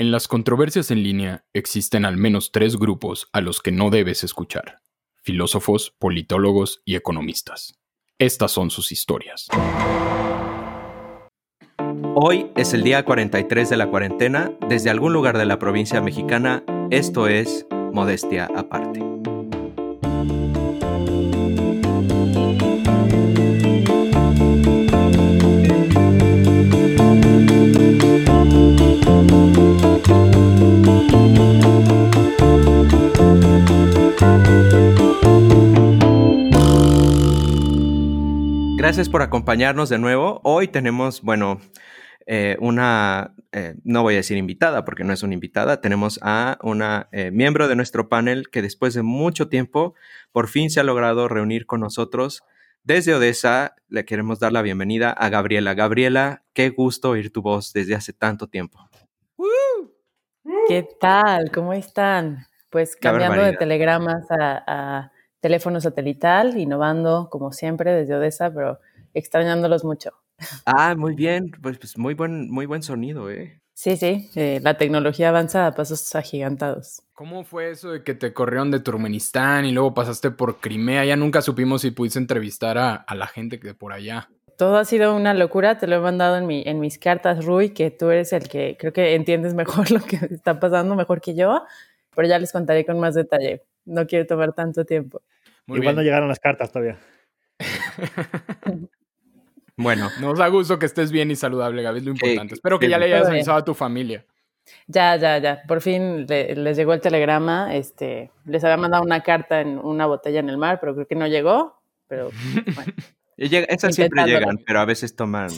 En las controversias en línea existen al menos tres grupos a los que no debes escuchar. Filósofos, politólogos y economistas. Estas son sus historias. Hoy es el día 43 de la cuarentena. Desde algún lugar de la provincia mexicana, esto es Modestia Aparte. Gracias por acompañarnos de nuevo. Hoy tenemos, bueno, eh, una, eh, no voy a decir invitada porque no es una invitada, tenemos a una eh, miembro de nuestro panel que después de mucho tiempo por fin se ha logrado reunir con nosotros. Desde Odessa le queremos dar la bienvenida a Gabriela. Gabriela, qué gusto oír tu voz desde hace tanto tiempo. ¿Qué tal? ¿Cómo están? Pues cambiando de telegramas a teléfono satelital, innovando como siempre desde Odessa, pero extrañándolos mucho. Ah, muy bien, pues, pues muy buen, muy buen sonido, ¿eh? Sí, sí, eh, la tecnología avanza a pasos agigantados. ¿Cómo fue eso de que te corrieron de Turkmenistán y luego pasaste por Crimea? Ya nunca supimos si pudiste entrevistar a, la gente que de por allá. Todo ha sido una locura, te lo he mandado en, mi, en mis cartas, Rui, que tú eres el que creo que entiendes mejor lo que está pasando, mejor que yo, pero ya les contaré con más detalle no quiero tomar tanto tiempo. Igual no llegaron las cartas todavía. bueno, nos da gusto que estés bien y saludable, Gaby, es lo importante. Espero que ya le hayas avisado a tu familia. Ya, ya, ya. Por fin les llegó el telegrama. Este, les había mandado una carta en una botella en el mar, pero creo que no llegó. Pero bueno. Esas siempre llegan, pero a veces toman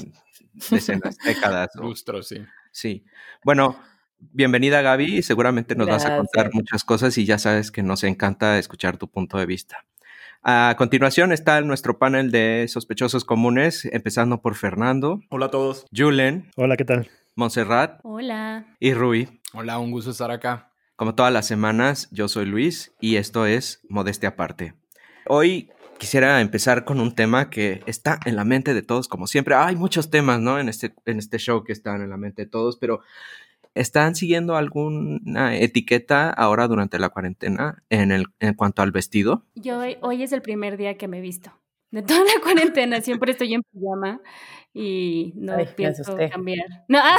decenas, décadas. Lustros, sí. Sí. Bueno, bienvenida Gaby, seguramente nos vas a contar muchas cosas y ya sabes que nos encanta escuchar tu punto de vista. A continuación está nuestro panel de sospechosos comunes, empezando por Fernando. Hola a todos. Julen. Hola, ¿qué tal? Montserrat. Hola. Y Rui. Hola, un gusto estar acá. Como todas las semanas, yo soy Luis y esto es Modestia Aparte. Hoy quisiera empezar con un tema que está en la mente de todos, como siempre. Hay muchos temas, ¿no? En este, en este show que están en la mente de todos, pero ¿Están siguiendo alguna etiqueta ahora durante la cuarentena en, el, en cuanto al vestido? Yo hoy, es el primer día que me he visto. De toda la cuarentena siempre estoy en pijama y no pienso cambiar. No.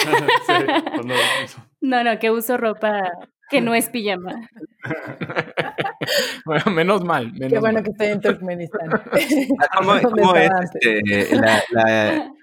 Pues no, no, que uso ropa que no es pijama. bueno, menos mal. Qué bueno que estoy en Turkmenistán. ¿Cómo, es este, la, la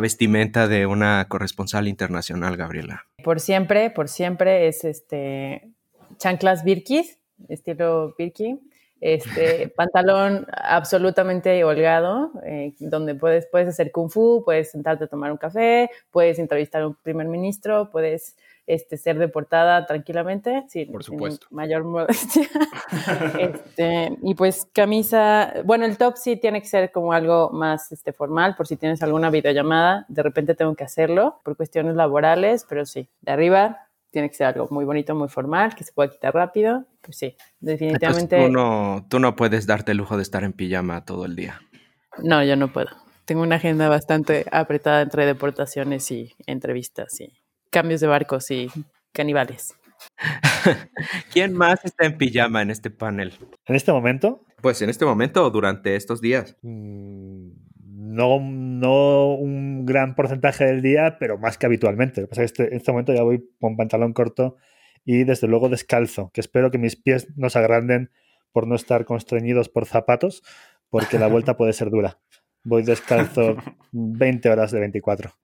vestimenta de una corresponsal internacional, Gabriela? Por siempre, por siempre es este chanclas Birkis, estilo Birki, este pantalón absolutamente holgado, eh, donde puedes, puedes hacer kung fu, puedes sentarte a tomar un café, puedes entrevistar a un primer ministro, puedes este, ser deportada tranquilamente, sin, Por supuesto. mayor modestia. este, y pues camisa, bueno, el top sí tiene que ser como algo más este, formal, por si tienes alguna videollamada, de repente tengo que hacerlo por cuestiones laborales, pero sí, de arriba tiene que ser algo muy bonito, muy formal, que se pueda quitar rápido, pues sí, definitivamente. tú, no, tú no puedes darte el lujo de estar en pijama todo el día. No, yo no puedo. Tengo una agenda bastante apretada entre deportaciones y entrevistas y cambios de barcos y caníbales. ¿Quién más está en pijama en este panel? ¿En este momento? Pues en este momento o durante estos días. Mm, no, no un gran porcentaje del día, pero más que habitualmente. Lo que pasa es que este, en este momento ya voy con pantalón corto y desde luego descalzo, que espero que mis pies no se agranden por no estar constreñidos por zapatos, porque la vuelta puede ser dura. Voy descalzo 20 horas de 24.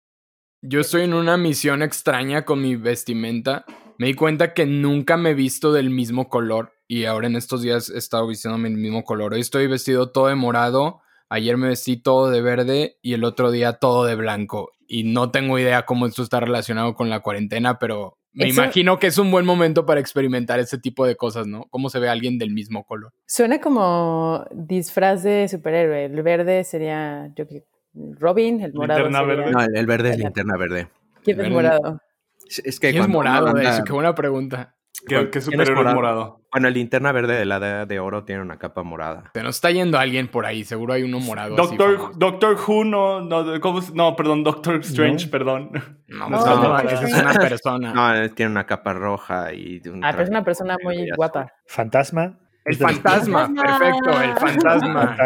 Yo estoy en una misión extraña con mi vestimenta. Me di cuenta que nunca me he visto del mismo color y ahora en estos días he estado vistiéndome el mismo color. Hoy estoy vestido todo de morado, ayer me vestí todo de verde y el otro día todo de blanco. Y no tengo idea cómo esto está relacionado con la cuarentena, pero me imagino que es un buen momento para experimentar ese tipo de cosas, ¿no? Cómo se ve alguien del mismo color. Suena como disfraz de superhéroe. El verde sería, yo Robin, el morado. Verde. No, el verde es linterna verde. ¿Quién es morado? Es que ¿Quién es morado? Qué buena pregunta. ¿Qué, qué superhéroe es morado? Bueno, el linterna verde de la edad de oro tiene una capa morada. Se nos está yendo alguien por ahí, seguro hay uno morado. Doctor, Doctor Who, no, no, ¿cómo, no, perdón, Doctor Strange, perdón. No, no, no, es una persona. No, tiene una capa roja y un Ah, pero es una persona muy guapa. Fantasma. El fantasma, perfecto, el fantasma.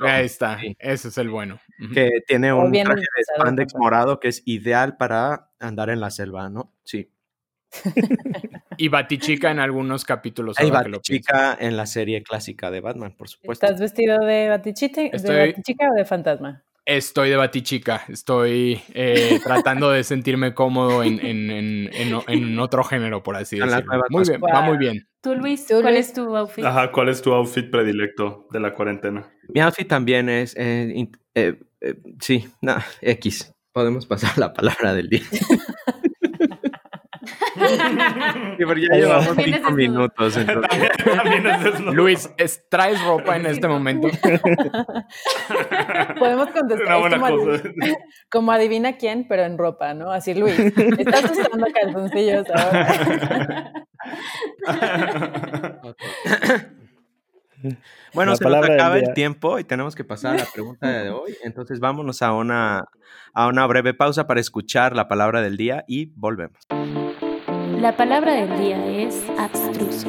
ahí está, ese es el bueno. Que tiene un traje de spandex morado que es ideal para andar en la selva, ¿no? Sí. y Batichica en algunos capítulos. Y Batichica en la serie clásica de Batman, por supuesto. ¿Estás vestido de Batichica, de Batichica o de fantasma? Estoy de Batichica. Estoy eh, tratando de sentirme cómodo en, en, en, otro género, por así decirlo. Muy bien, va muy bien. Tú, Luis, ¿cuál es tu outfit? Ajá, ¿cuál es tu outfit predilecto de la cuarentena? Mi outfit también es. Eh, eh, sí, no, X. Podemos pasar la palabra del día. ya llevamos cinco minutos. Luis, ¿traes ropa en este momento? Podemos contestar como, adivina quién, pero en ropa, ¿no? Así, Luis, estás usando calzoncillos ahora. Bueno, se nos acaba el tiempo y tenemos que pasar a la pregunta de hoy. Entonces vámonos a una, a una breve pausa para escuchar la palabra del día y volvemos. La palabra del día es abstruso.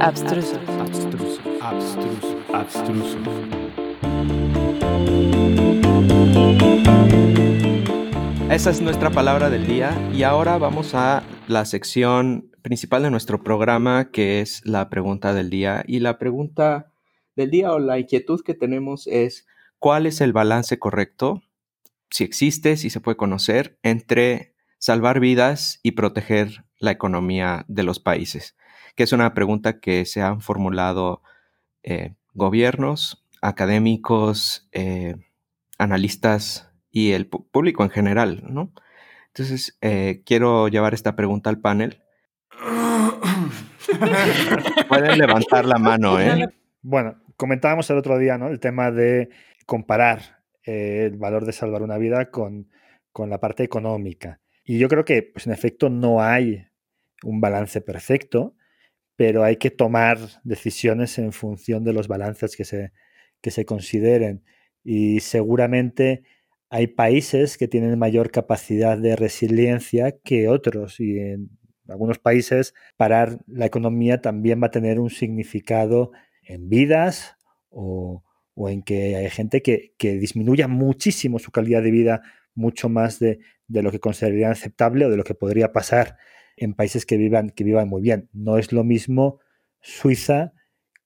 Abstruso. Abstruso. Abstruso. Abstruso. Esa es nuestra palabra del día y ahora vamos a la sección principal de nuestro programa que es la pregunta del día y la pregunta del día o la inquietud que tenemos es ¿cuál es el balance correcto? Si existe, si se puede conocer entre salvar vidas y proteger la economía de los países? Que es una pregunta que se han formulado eh, gobiernos, académicos, eh, analistas y el público en general, ¿no? Entonces, eh, quiero llevar esta pregunta al panel. Pueden levantar la mano, ¿eh? Bueno, comentábamos el otro día, ¿no? El tema de comparar el valor de salvar una vida con, con la parte económica. Y yo creo que, pues en efecto, no hay un balance perfecto, pero hay que tomar decisiones en función de los balances que se, que se consideren. Y seguramente hay países que tienen mayor capacidad de resiliencia que otros. Y en algunos países parar la economía también va a tener un significado en vidas o, en que hay gente que, que disminuya muchísimo su calidad de vida mucho más de, lo que considerarían aceptable o de lo que podría pasar en países que vivan, que vivan muy bien. No es lo mismo Suiza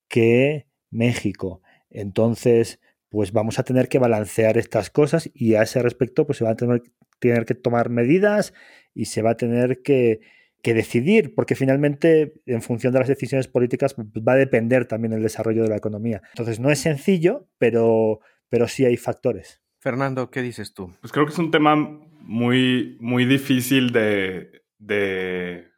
que México. Entonces, pues vamos a tener que balancear estas cosas y a ese respecto, pues se van a tener, tener que tomar medidas y se va a tener que, que, decidir, porque finalmente, en función de las decisiones políticas, pues va a depender también el desarrollo de la economía. Entonces, no es sencillo, pero, pero sí hay factores. Fernando, ¿qué dices tú? Pues creo que es un tema muy, muy difícil de, de,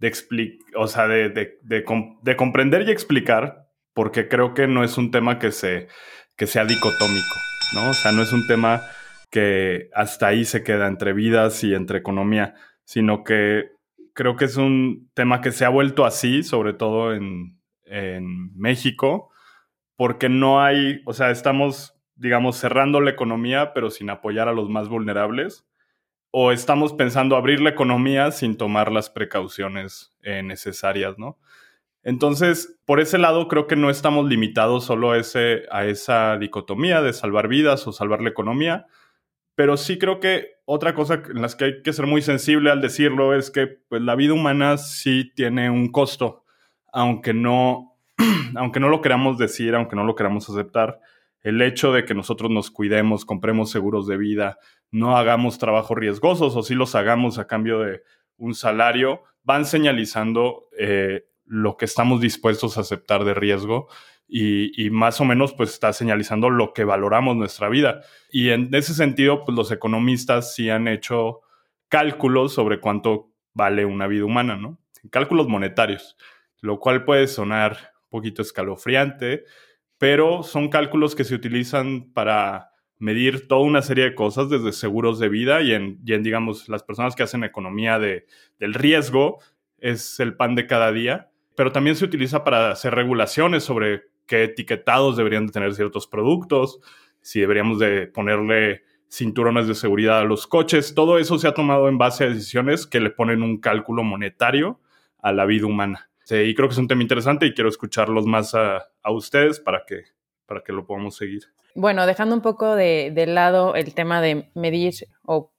explicar, o sea, de, de, comprender y explicar, porque creo que no es un tema que, se, que sea dicotómico, ¿no? O sea, no es un tema que hasta ahí se queda entre vidas y entre economía, sino que creo que es un tema que se ha vuelto así, sobre todo en, en México, porque no hay, o sea, estamos digamos, cerrando la economía, pero sin apoyar a los más vulnerables? ¿O estamos pensando abrir la economía sin tomar las precauciones eh, necesarias, no? Entonces, por ese lado, creo que no estamos limitados solo a, ese, a esa dicotomía de salvar vidas o salvar la economía, pero sí creo que otra cosa en las que hay que ser muy sensible al decirlo es que pues, la vida humana sí tiene un costo, aunque no, aunque no lo queramos decir, aunque no lo queramos aceptar el hecho de que nosotros nos cuidemos, compremos seguros de vida, no hagamos trabajos riesgosos o si los hagamos a cambio de un salario, van señalizando eh, lo que estamos dispuestos a aceptar de riesgo y, y, más o menos pues está señalizando lo que valoramos nuestra vida. Y en ese sentido, pues los economistas sí han hecho cálculos sobre cuánto vale una vida humana, ¿no? Cálculos monetarios, lo cual puede sonar un poquito escalofriante, pero son cálculos que se utilizan para medir toda una serie de cosas, desde seguros de vida y en, digamos, las personas que hacen economía de, del riesgo, es el pan de cada día, pero también se utiliza para hacer regulaciones sobre qué etiquetados deberían de tener ciertos productos, si deberíamos de ponerle cinturones de seguridad a los coches. Todo eso se ha tomado en base a decisiones que le ponen un cálculo monetario a la vida humana. y creo que es un tema interesante y quiero escucharlos más a, ustedes para que, para que lo podamos seguir. Bueno, dejando un poco de, lado el tema de medir o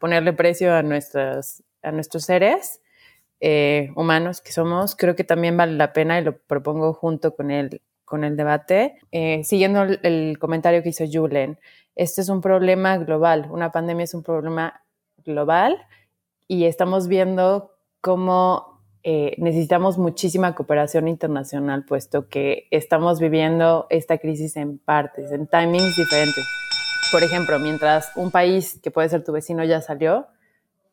ponerle precio a, nuestras, a nuestros seres eh, humanos que somos, creo que también vale la pena y lo propongo junto con el, con el debate, eh, siguiendo el, comentario que hizo Julen este es un problema global, una pandemia es un problema global y estamos viendo cómo eh, necesitamos muchísima cooperación internacional, puesto que estamos viviendo esta crisis en partes, en timings diferentes. Por ejemplo, mientras un país que puede ser tu vecino ya salió,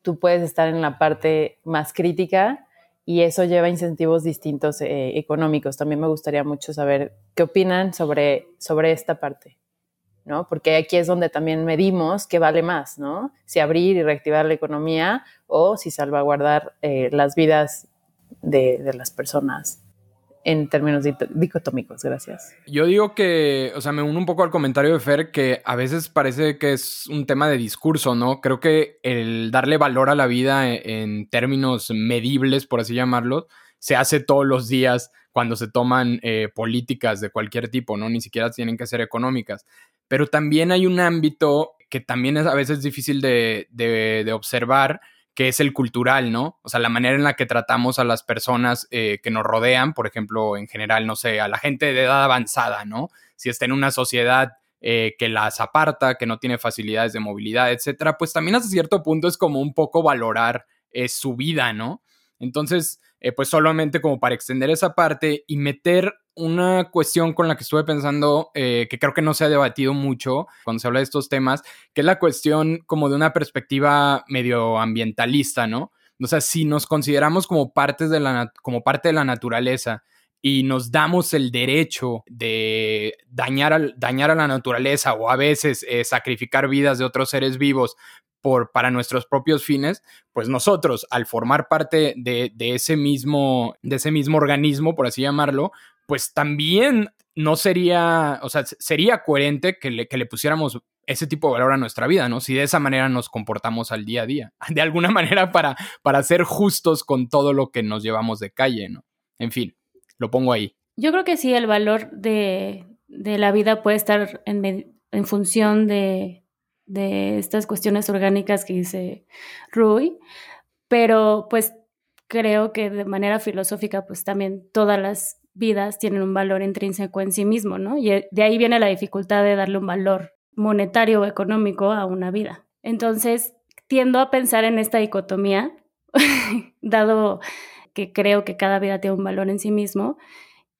tú puedes estar en la parte más crítica y eso lleva incentivos distintos eh, económicos. También me gustaría mucho saber qué opinan sobre, sobre esta parte. ¿no? Porque aquí es donde también medimos qué vale más, ¿no? Si abrir y reactivar la economía o si salvaguardar eh, las vidas de, las personas en términos dicotómicos. Gracias. Yo digo que, o sea, me uno un poco al comentario de Fer que a veces parece que es un tema de discurso, ¿no? Creo que el darle valor a la vida e, en, términos medibles, por así llamarlo, se hace todos los días cuando se toman eh, políticas de cualquier tipo, ¿no? Ni siquiera tienen que ser económicas pero también hay un ámbito que también es a veces difícil de, observar, que es el cultural, ¿no? O sea, la manera en la que tratamos a las personas eh, que nos rodean, por ejemplo, en general, no sé, a la gente de edad avanzada, ¿no? Si está en una sociedad eh, que las aparta, que no tiene facilidades de movilidad, etcétera, pues también hasta cierto punto es como un poco valorar eh, su vida, ¿no? Entonces, pues solamente como para extender esa parte y meter una cuestión con la que estuve pensando, eh, que creo que no se ha debatido mucho cuando se habla de estos temas, que es la cuestión como de una perspectiva medioambientalista, ¿no? O sea, si nos consideramos como, partes de la, como parte de la naturaleza y nos damos el derecho de dañar, dañar a la naturaleza o a veces eh, sacrificar vidas de otros seres vivos por, para nuestros propios fines, pues nosotros, al formar parte de, de, ese mismo, de ese mismo organismo, por así llamarlo, pues también no sería, o sea, sería coherente que le, que le pusiéramos ese tipo de valor a nuestra vida, ¿no? Si de esa manera nos comportamos al día a día, de alguna manera para, para ser justos con todo lo que nos llevamos de calle, ¿no? En fin, lo pongo ahí. Yo creo que sí, el valor de, de la vida puede estar en, en función de, de estas cuestiones orgánicas que dice Rui, pero pues creo que de manera filosófica, pues también todas las vidas tienen un valor intrínseco en sí mismo, ¿no? Y eh, de ahí viene la dificultad de darle un valor monetario o económico a una vida. Entonces, tiendo a pensar en esta dicotomía, dado que creo que cada vida tiene un valor en sí mismo,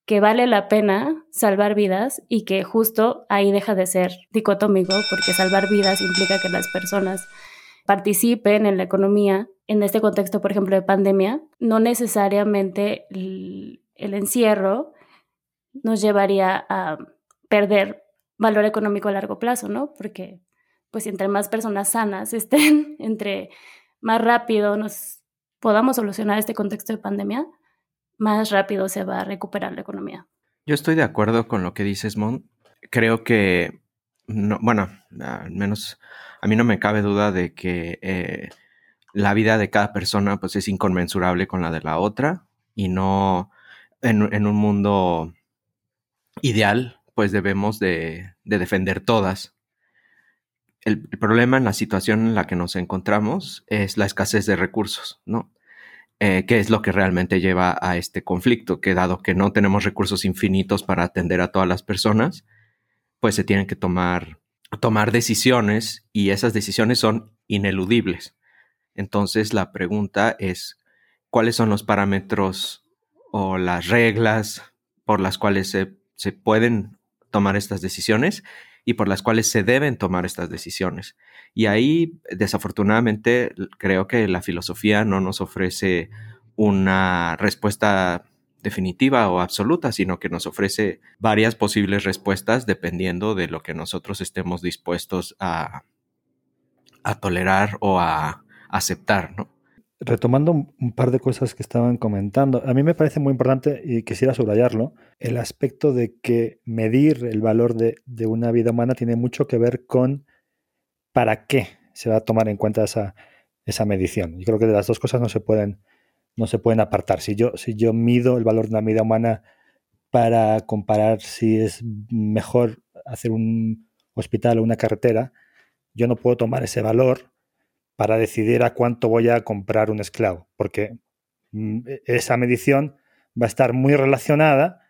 que vale la pena salvar vidas y que justo ahí deja de ser dicotómico, porque salvar vidas implica que las personas participen en la economía. En este contexto, por ejemplo, de pandemia, no necesariamente el encierro nos llevaría a perder valor económico a largo plazo, ¿no? Porque pues entre más personas sanas estén, entre más rápido nos podamos solucionar este contexto de pandemia, más rápido se va a recuperar la economía. Yo estoy de acuerdo con lo que dices, Mon. Creo que, no, bueno, al menos a mí no me cabe duda de que eh, la vida de cada persona pues es inconmensurable con la de la otra y no en, un mundo ideal, pues debemos de, defender todas. El, problema en la situación en la que nos encontramos es la escasez de recursos, ¿no? Eh, ¿Qué es lo que realmente lleva a este conflicto? Que dado que no tenemos recursos infinitos para atender a todas las personas, pues se tienen que tomar, tomar decisiones y esas decisiones son ineludibles. Entonces la pregunta es, ¿cuáles son los parámetros o las reglas por las cuales se, pueden tomar estas decisiones y por las cuales se deben tomar estas decisiones. Y ahí, desafortunadamente, creo que la filosofía no nos ofrece una respuesta definitiva o absoluta, sino que nos ofrece varias posibles respuestas dependiendo de lo que nosotros estemos dispuestos a, a tolerar o a aceptar, ¿no? Retomando un par de cosas que estaban comentando, a mí me parece muy importante y quisiera subrayarlo, el aspecto de que medir el valor de, una vida humana tiene mucho que ver con para qué se va a tomar en cuenta esa, esa medición. Yo creo que de las dos cosas no se pueden, no se pueden apartar. Si yo, si yo mido el valor de una vida humana para comparar si es mejor hacer un hospital o una carretera, yo no puedo tomar ese valor para decidir a cuánto voy a comprar un esclavo, porque mm, e, esa medición va a estar muy relacionada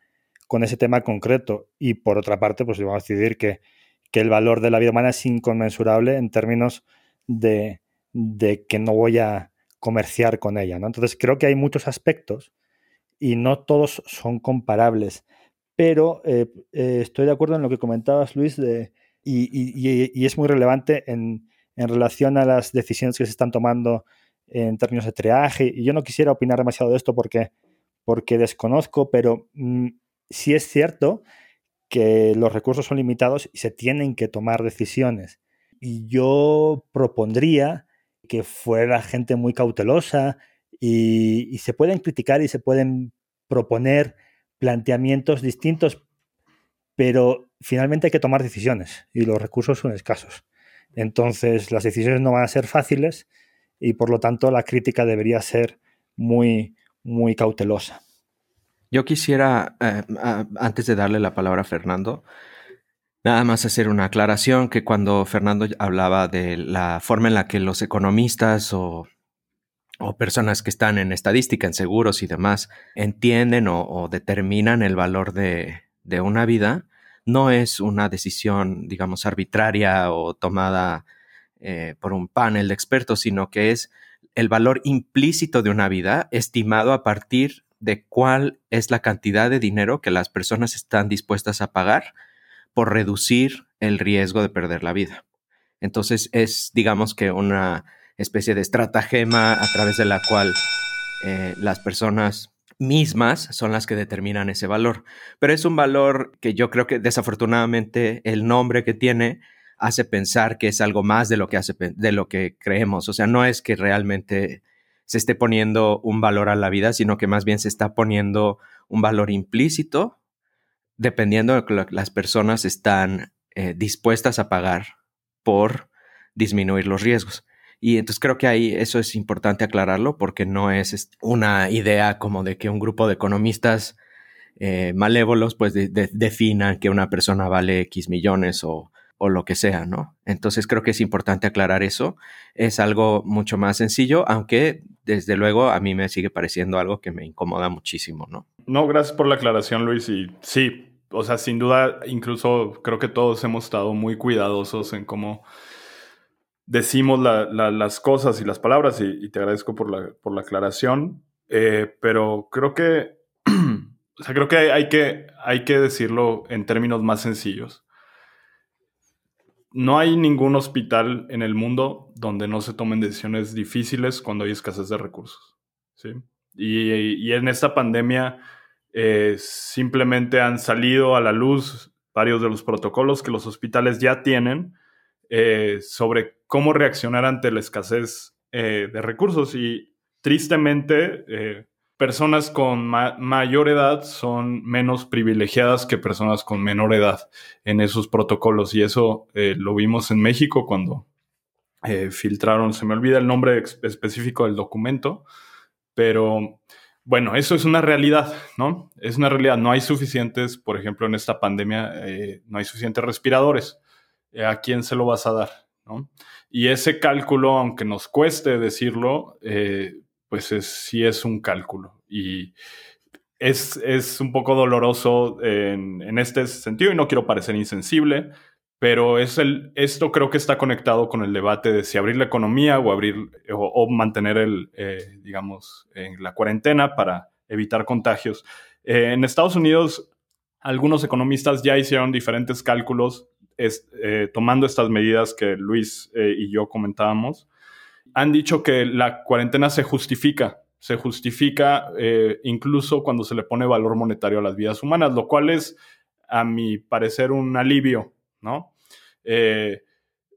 con ese tema concreto. Y por otra parte, pues vamos a decidir que, el valor de la vida humana es inconmensurable en términos de, que no voy a comerciar con ella. ¿no? Entonces creo que hay muchos aspectos y no todos son comparables. Pero eh, eh, estoy de acuerdo en lo que comentabas, Luis, de, y es muy relevante en, en relación a las decisiones que se están tomando en términos de triaje. Y yo no quisiera opinar demasiado de esto porque, porque desconozco, pero mm, sí es cierto que los recursos son limitados y se tienen que tomar decisiones. Y yo propondría que fuera gente muy cautelosa y se pueden criticar y se pueden proponer planteamientos distintos, pero finalmente hay que tomar decisiones y los recursos son escasos. Entonces, las decisiones no van a ser fáciles y por lo tanto la crítica debería ser muy, muy cautelosa. Yo quisiera, eh, antes de darle la palabra a Fernando, nada más hacer una aclaración que cuando Fernando hablaba de la forma en la que los economistas o, personas que están en estadística, en seguros y demás, entienden o, determinan el valor de, de una vida, no es una decisión, digamos, arbitraria o tomada eh, por un panel de expertos, sino que es el valor implícito de una vida estimado a partir de cuál es la cantidad de dinero que las personas están dispuestas a pagar por reducir el riesgo de perder la vida. Entonces es, digamos que, una especie de estratagema a través de la cual eh, las personas mismas son las que determinan ese valor. Pero es un valor que yo creo que desafortunadamente el nombre que tiene hace pensar que es algo más de lo que hace de lo que creemos. O sea, no es que realmente se esté poniendo un valor a la vida, sino que más bien se está poniendo un valor implícito dependiendo de que las personas están eh, dispuestas a pagar por disminuir los riesgos. Y entonces creo que ahí eso es importante aclararlo porque no es una idea como de que un grupo de economistas eh, malévolos pues definan que una persona vale X millones o, o lo que sea, ¿no? Entonces creo que es importante aclarar eso. Es algo mucho más sencillo, aunque desde luego a mí me sigue pareciendo algo que me incomoda muchísimo, ¿no? No, gracias por la aclaración, Luis. Y sí, o sea, sin duda, incluso creo que todos hemos estado muy cuidadosos en cómo decimos las cosas y las palabras y, te agradezco por la, por la aclaración, eh, pero creo que, o sea, creo que hay, que hay que decirlo en términos más sencillos. No hay ningún hospital en el mundo donde no se tomen decisiones difíciles cuando hay escasez de recursos. ¿sí? Y, en esta pandemia eh, simplemente han salido a la luz varios de los protocolos que los hospitales ya tienen eh, sobre cómo reaccionar ante la escasez eh, de recursos. Y tristemente, eh, personas con mayor edad son menos privilegiadas que personas con menor edad en esos protocolos. Y eso lo vimos en México cuando filtraron, se me olvida el nombre específico del documento, pero bueno, eso es una realidad, ¿no? Es una realidad. No hay suficientes, por ejemplo, en esta pandemia, no hay suficientes respiradores. ¿A quién se lo vas a dar? Y ese cálculo, aunque nos cueste decirlo, eh, pues sí es un cálculo. Y es, un poco doloroso en, este sentido, y no quiero parecer insensible, pero es el, esto creo que está conectado con el debate de si abrir la economía o abrir o, mantener el, eh, digamos, en la cuarentena para evitar contagios. Eh, en Estados Unidos, algunos economistas ya hicieron diferentes cálculos eh, tomando estas medidas que Luis eh, y yo comentábamos, han dicho que la cuarentena se justifica, se justifica eh, incluso cuando se le pone valor monetario a las vidas humanas, lo cual es, a mi parecer, un alivio, ¿no?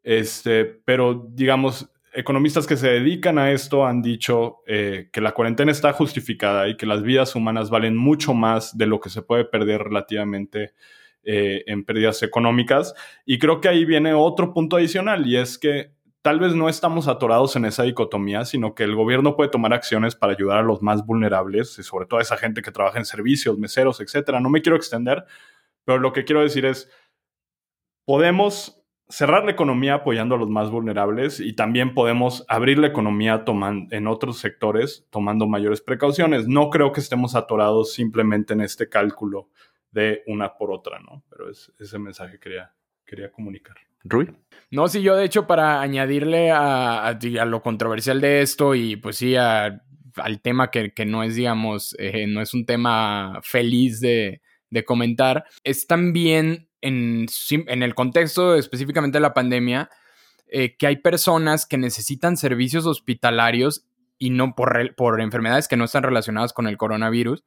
este, pero digamos, economistas que se dedican a esto han dicho que la cuarentena está justificada y que las vidas humanas valen mucho más de lo que se puede perder relativamente eh, en pérdidas económicas. Y creo que ahí viene otro punto adicional y es que tal vez no estamos atorados en esa dicotomía, sino que el gobierno puede tomar acciones para ayudar a los más vulnerables y sobre todo a esa gente que trabaja en servicios, meseros, etcétera. No me quiero extender, pero lo que quiero decir es, podemos cerrar la economía apoyando a los más vulnerables y también podemos abrir la economía en otros sectores tomando mayores precauciones. No creo que estemos atorados simplemente en este cálculo de una por otra, ¿no? Pero es, ese mensaje quería, quería comunicar. Rui. No, sí, yo de hecho para añadirle a, lo controversial de esto y pues sí al tema que, no es, digamos, eh, no es un tema feliz de, de comentar, es también en, el contexto específicamente de la pandemia, eh, que hay personas que necesitan servicios hospitalarios y no por, por enfermedades que no están relacionadas con el coronavirus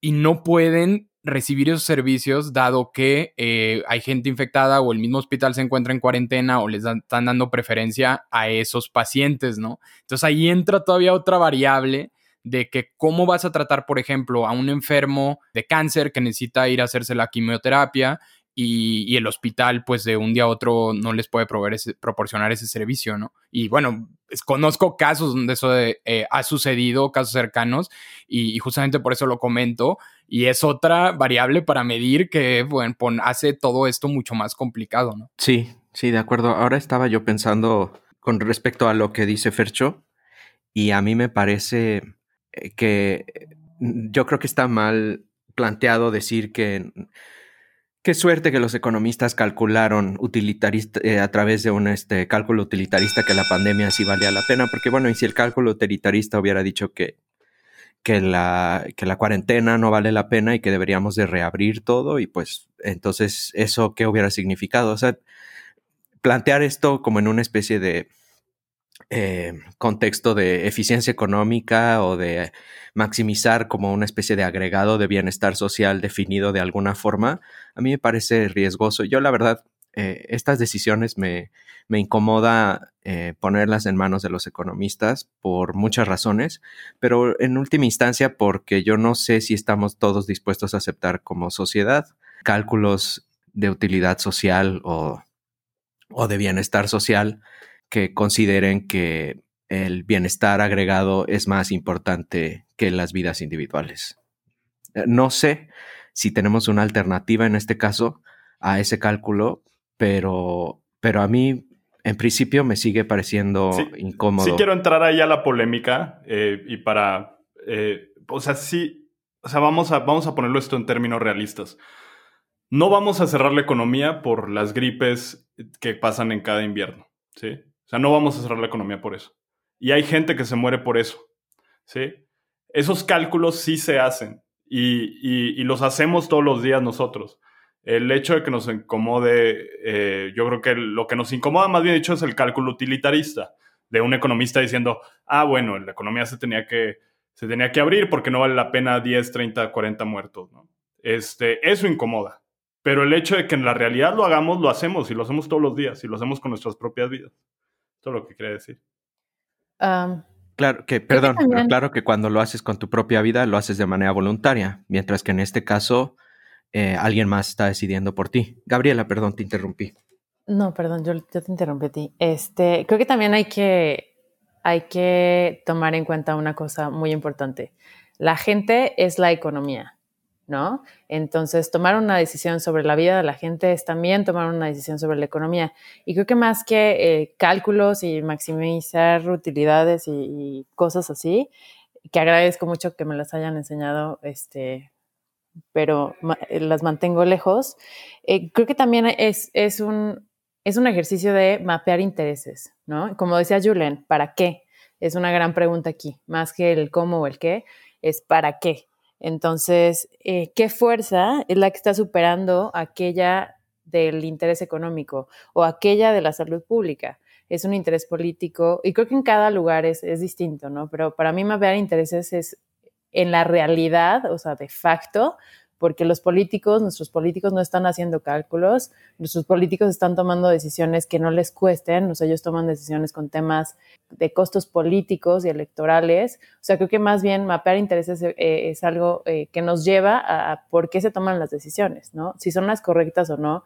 y no pueden recibir esos servicios dado que eh, hay gente infectada o el mismo hospital se encuentra en cuarentena o les están dando preferencia a esos pacientes, ¿no? Entonces ahí entra todavía otra variable de que cómo vas a tratar, por ejemplo, a un enfermo de cáncer que necesita ir a hacerse la quimioterapia y, el hospital pues de un día a otro no les puede proporcionar ese servicio, ¿no? Y bueno, conozco casos donde eso eh, ha sucedido, casos cercanos, y, justamente por eso lo comento, y es otra variable para medir que bueno, hace todo esto mucho más complicado, ¿no? Sí, sí, de acuerdo. Ahora estaba yo pensando con respecto a lo que dice Fercho, y a mí me parece eh, que yo creo que está mal planteado decir que Qué suerte que los economistas calcularon utilitarista, eh, a través de un este, cálculo utilitarista que la pandemia sí valía la pena, porque bueno, y si el cálculo utilitarista hubiera dicho que, que, la, que la cuarentena no vale la pena y que deberíamos de reabrir todo, y pues entonces eso qué hubiera significado. O sea, plantear esto como en una especie de eh, contexto de eficiencia económica o de maximizar como una especie de agregado de bienestar social definido de alguna forma, a mí me parece riesgoso. Yo la verdad, eh, estas decisiones me, me incomoda eh, ponerlas en manos de los economistas por muchas razones, pero en última instancia porque yo no sé si estamos todos dispuestos a aceptar como sociedad cálculos de utilidad social o, o de bienestar social que consideren que el bienestar agregado es más importante que las vidas individuales. Eh, no sé si tenemos una alternativa en este caso a ese cálculo, pero, pero a mí en principio me sigue pareciendo incómodo. Sí quiero entrar ahí a la polémica eh, y para, eh, o sea, sí, o sea, vamos a, vamos a ponerlo esto en términos realistas. No vamos a cerrar la economía por las gripes que pasan en cada invierno, ¿sí? O sea, no vamos a cerrar la economía por eso. Y hay gente que se muere por eso. ¿sí? Esos cálculos sí se hacen y, los hacemos todos los días nosotros. El hecho de que nos incomode, eh, yo creo que lo que nos incomoda más bien dicho es el cálculo utilitarista de un economista diciendo, ah, bueno, la economía se tenía que, se tenía que abrir porque no vale la pena 10, 30, 40 muertos. ¿no? Este, eso incomoda. Pero el hecho de que en la realidad lo hagamos, lo hacemos y lo hacemos todos los días y lo hacemos con nuestras propias vidas. Todo lo que quería decir. claro que, perdón, claro que cuando lo haces con tu propia vida, lo haces de manera voluntaria, mientras que en este caso eh, alguien más está decidiendo por ti. Gabriela, perdón, te interrumpí. No, perdón, yo, te interrumpí a ti. Este, creo que también hay que, hay que tomar en cuenta una cosa muy importante. La gente es la economía. ¿no? Entonces, tomar una decisión sobre la vida de la gente es también tomar una decisión sobre la economía. Y creo que más que eh, cálculos y maximizar utilidades y, cosas así, que agradezco mucho que me las hayan enseñado, este, pero eh, las mantengo lejos, eh, creo que también es, es, un, es un ejercicio de mapear intereses, ¿no? Como decía Julen, ¿para qué? Es una gran pregunta aquí, más que el cómo o el qué, es para qué. Entonces, eh, ¿qué fuerza es la que está superando aquella del interés económico o aquella de la salud pública? Es un interés político y creo que en cada lugar es, distinto, ¿no? Pero para mí mapear intereses es en la realidad, o sea, de facto, porque los políticos, nuestros políticos no están haciendo cálculos, nuestros políticos están tomando decisiones que no les cuesten, o sea, ellos toman decisiones con temas de costos políticos y electorales. O sea, creo que más bien mapear intereses eh, es algo eh, que nos lleva a, por qué se toman las decisiones, ¿no? Si son las correctas o no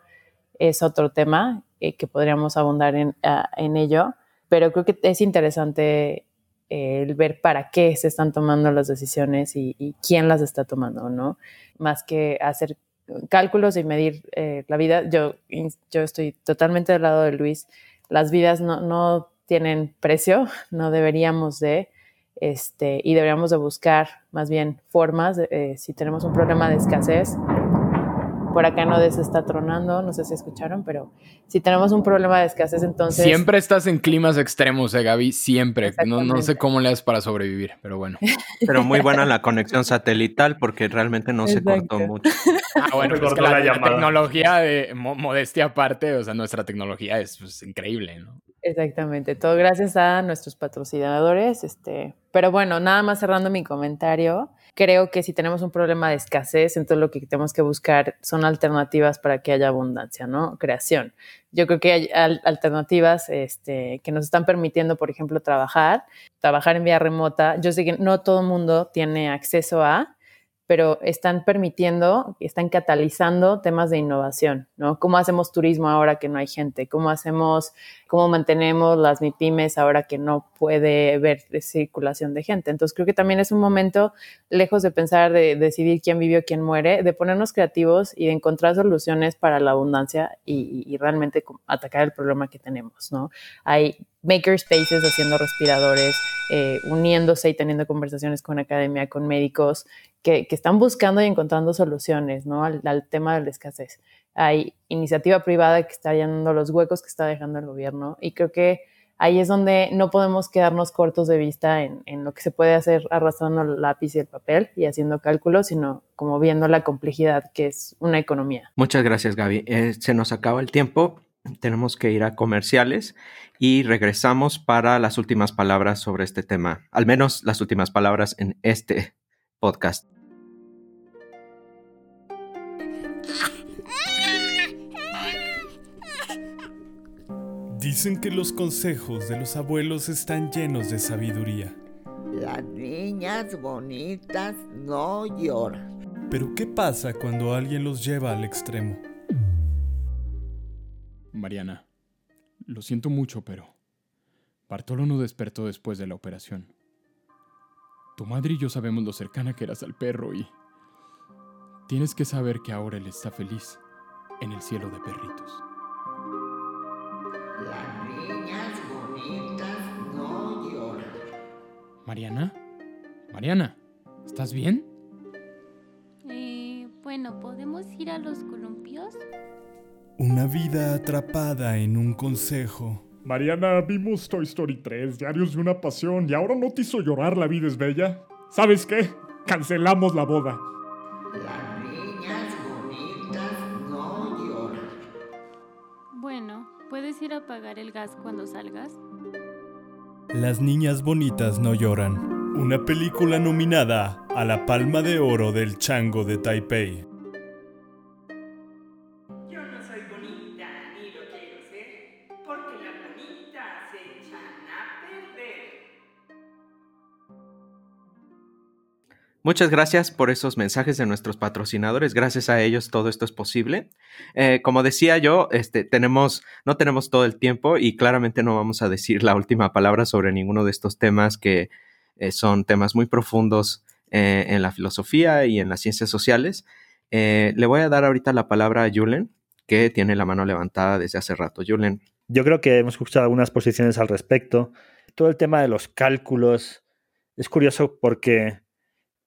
es otro tema eh, que podríamos abundar en, en ello, pero creo que es interesante el ver para qué se están tomando las decisiones y, quién las está tomando, ¿no? Más que hacer cálculos y medir eh, la vida, yo, yo estoy totalmente del lado de Luis. Las vidas no, no tienen precio, no deberíamos de, este, y deberíamos de buscar más bien formas, eh, si tenemos un problema de escasez, por acá no se está tronando, no sé si escucharon, pero si tenemos un problema de escasez, entonces... Siempre estás en climas extremos, eh, Gaby, siempre. No, no sé cómo le das para sobrevivir, pero bueno. Pero muy buena la conexión satelital porque realmente no se cortó mucho. Ah, bueno, pues la, la, tecnología de modestia aparte, o sea, nuestra tecnología es pues, increíble, ¿no? Exactamente, todo gracias a nuestros patrocinadores. Este, pero bueno, nada más cerrando mi comentario, creo que si tenemos un problema de escasez, entonces lo que tenemos que buscar son alternativas para que haya abundancia, ¿no? Creación. Yo creo que hay alternativas este, que nos están permitiendo, por ejemplo, trabajar, trabajar en vía remota. Yo sé que no todo el mundo tiene acceso a, pero están permitiendo, están catalizando temas de innovación, ¿no? ¿Cómo hacemos turismo ahora que no hay gente? ¿Cómo hacemos, cómo mantenemos las MIPIMES ahora que no puede haber circulación de gente? Entonces creo que también es un momento, lejos de pensar de decidir quién vivió, quién muere, de ponernos creativos y de encontrar soluciones para la abundancia y, realmente atacar el problema que tenemos, ¿no? Hay makerspaces haciendo respiradores, eh, uniéndose y teniendo conversaciones con academia, con médicos, que, están buscando y encontrando soluciones ¿no? al, tema de la escasez. Hay iniciativa privada que está llenando los huecos que está dejando el gobierno y creo que ahí es donde no podemos quedarnos cortos de vista en, lo que se puede hacer arrastrando el lápiz y el papel y haciendo cálculos, sino como viendo la complejidad que es una economía. Muchas gracias, Gaby. Eh, se nos acaba el tiempo. Tenemos que ir a comerciales y regresamos para las últimas palabras sobre este tema, al menos las últimas palabras en este podcast. Dicen que los consejos de los abuelos están llenos de sabiduría. Las niñas bonitas no lloran. Pero ¿qué pasa cuando alguien los lleva al extremo? Mariana, lo siento mucho, pero Bartolo no despertó después de la operación. Tu madre y yo sabemos lo cercana que eras al perro y... Tienes que saber que ahora él está feliz en el cielo de perritos. Las niñas bonitas no lloran. Mariana, Mariana, ¿estás bien? Eh, bueno, ¿podemos ir a los columpios? Una vida atrapada en un consejo Mariana, vimos Toy Story 3, Diarios de una Pasión, y ahora no te hizo llorar La vida es bella. ¿Sabes qué? Cancelamos la boda. Las ir a apagar el gas cuando salgas? Las niñas bonitas no lloran. Una película nominada a la Palma de Oro del Chango de Taipei. Muchas gracias por esos mensajes de nuestros patrocinadores. Gracias a ellos todo esto es posible. Eh, como decía yo, este, tenemos, no tenemos todo el tiempo y claramente no vamos a decir la última palabra sobre ninguno de estos temas que eh, son temas muy profundos eh, en la filosofía y en las ciencias sociales. le voy a dar ahorita la palabra a Julen, que tiene la mano levantada desde hace rato. Julen. Yo creo que hemos escuchado algunas posiciones al respecto. Todo el tema de los cálculos es curioso porque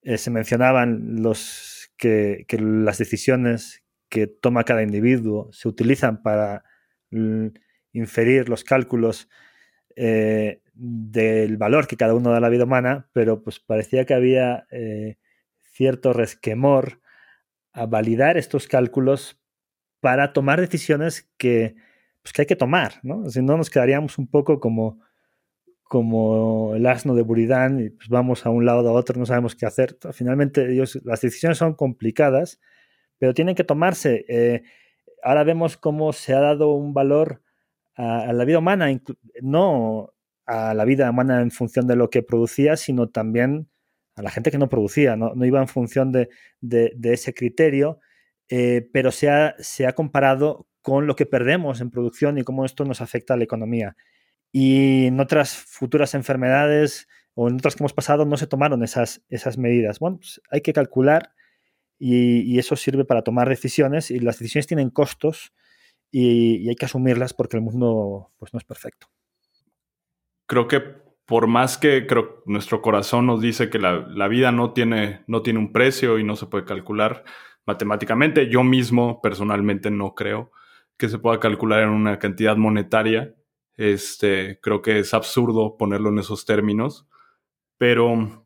eh, se mencionaban los que, las decisiones que toma cada individuo se utilizan para inferir los cálculos eh, del valor que cada uno da a la vida humana, pero pues parecía que había eh, cierto resquemor a validar estos cálculos para tomar decisiones que, pues, que hay que tomar, ¿no? Si no nos quedaríamos un poco como como el asno de Buridán y pues vamos a un lado a otro, no sabemos qué hacer. Finalmente, ellos, las decisiones son complicadas, pero tienen que tomarse. Eh, ahora vemos cómo se ha dado un valor a, la vida humana, no a la vida humana en función de lo que producía, sino también a la gente que no producía, no, iba en función de, ese criterio, eh, pero se ha, se ha comparado con lo que perdemos en producción y cómo esto nos afecta a la economía. Y en otras futuras enfermedades o en otras que hemos pasado no se tomaron esas, esas medidas. Bueno, pues hay que calcular y, eso sirve para tomar decisiones y las decisiones tienen costos y, hay que asumirlas porque el mundo pues, no es perfecto. Creo que por más que creo, nuestro corazón nos dice que la, la, vida no tiene, no tiene un precio y no se puede calcular matemáticamente, yo mismo personalmente no creo que se pueda calcular en una cantidad monetaria este, creo que es absurdo ponerlo en esos términos, pero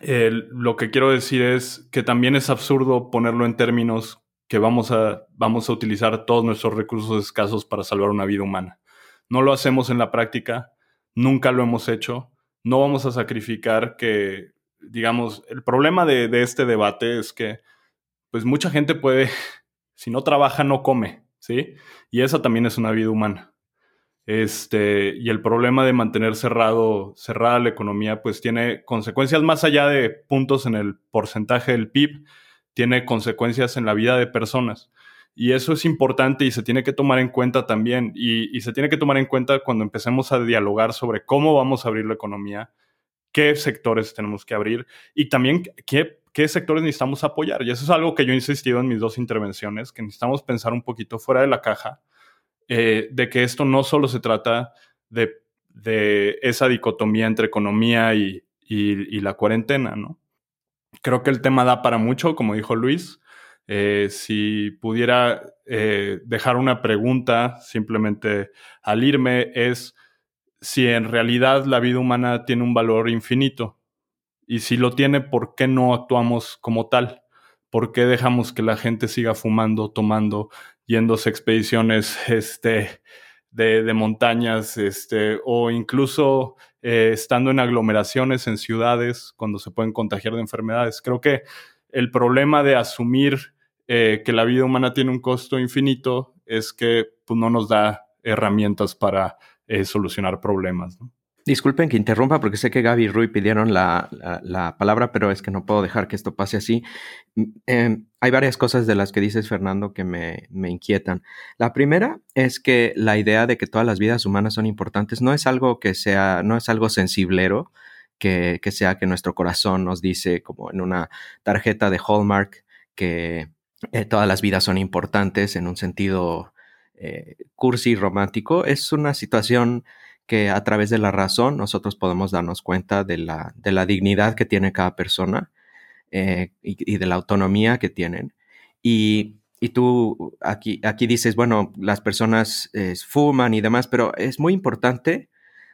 lo que quiero decir es que también es absurdo ponerlo en términos que vamos a, vamos a utilizar todos nuestros recursos escasos para salvar una vida humana. No lo hacemos en la práctica, nunca lo hemos hecho, no vamos a sacrificar que, digamos, el problema de, de este debate es que, pues mucha gente puede, si no trabaja, no come, ¿sí? Y esa también es una vida humana. Este, y el problema de mantener cerrado, cerrada la economía, pues tiene consecuencias más allá de puntos en el porcentaje del PIB, tiene consecuencias en la vida de personas. Y eso es importante y se tiene que tomar en cuenta también. Y, se tiene que tomar en cuenta cuando empecemos a dialogar sobre cómo vamos a abrir la economía, qué sectores tenemos que abrir y también qué, qué sectores necesitamos apoyar. Y eso es algo que yo he insistido en mis dos intervenciones, que necesitamos pensar un poquito fuera de la caja eh, de que esto no solo se trata de, esa dicotomía entre economía y, la cuarentena, ¿no? Creo que el tema da para mucho, como dijo Luis. Eh, si pudiera eh, dejar una pregunta simplemente al irme es si en realidad la vida humana tiene un valor infinito y si lo tiene, ¿por qué no actuamos como tal? ¿Por qué dejamos que la gente siga fumando, tomando, yéndose expediciones este, de, montañas, este, o incluso eh, estando en aglomeraciones en ciudades cuando se pueden contagiar de enfermedades. Creo que el problema de asumir eh, que la vida humana tiene un costo infinito es que pues, no nos da herramientas para eh, solucionar problemas. Disculpen que interrumpa porque sé que Gaby y Rui pidieron la, palabra, pero es que no puedo dejar que esto pase así. Mm, em, hay varias cosas de las que dices, Fernando, que me, inquietan. La primera es que la idea de que todas las vidas humanas son importantes no es algo que sea, no es algo sensiblero, que, sea que nuestro corazón nos dice, como en una tarjeta de Hallmark, que eh, todas las vidas son importantes en un sentido eh, cursi romántico. Es una situación que a través de la razón nosotros podemos darnos cuenta de la, de la dignidad que tiene cada persona eh, y, de la autonomía que tienen. Y, y, tú aquí, aquí dices, bueno, las personas eh, fuman y demás, pero es muy importante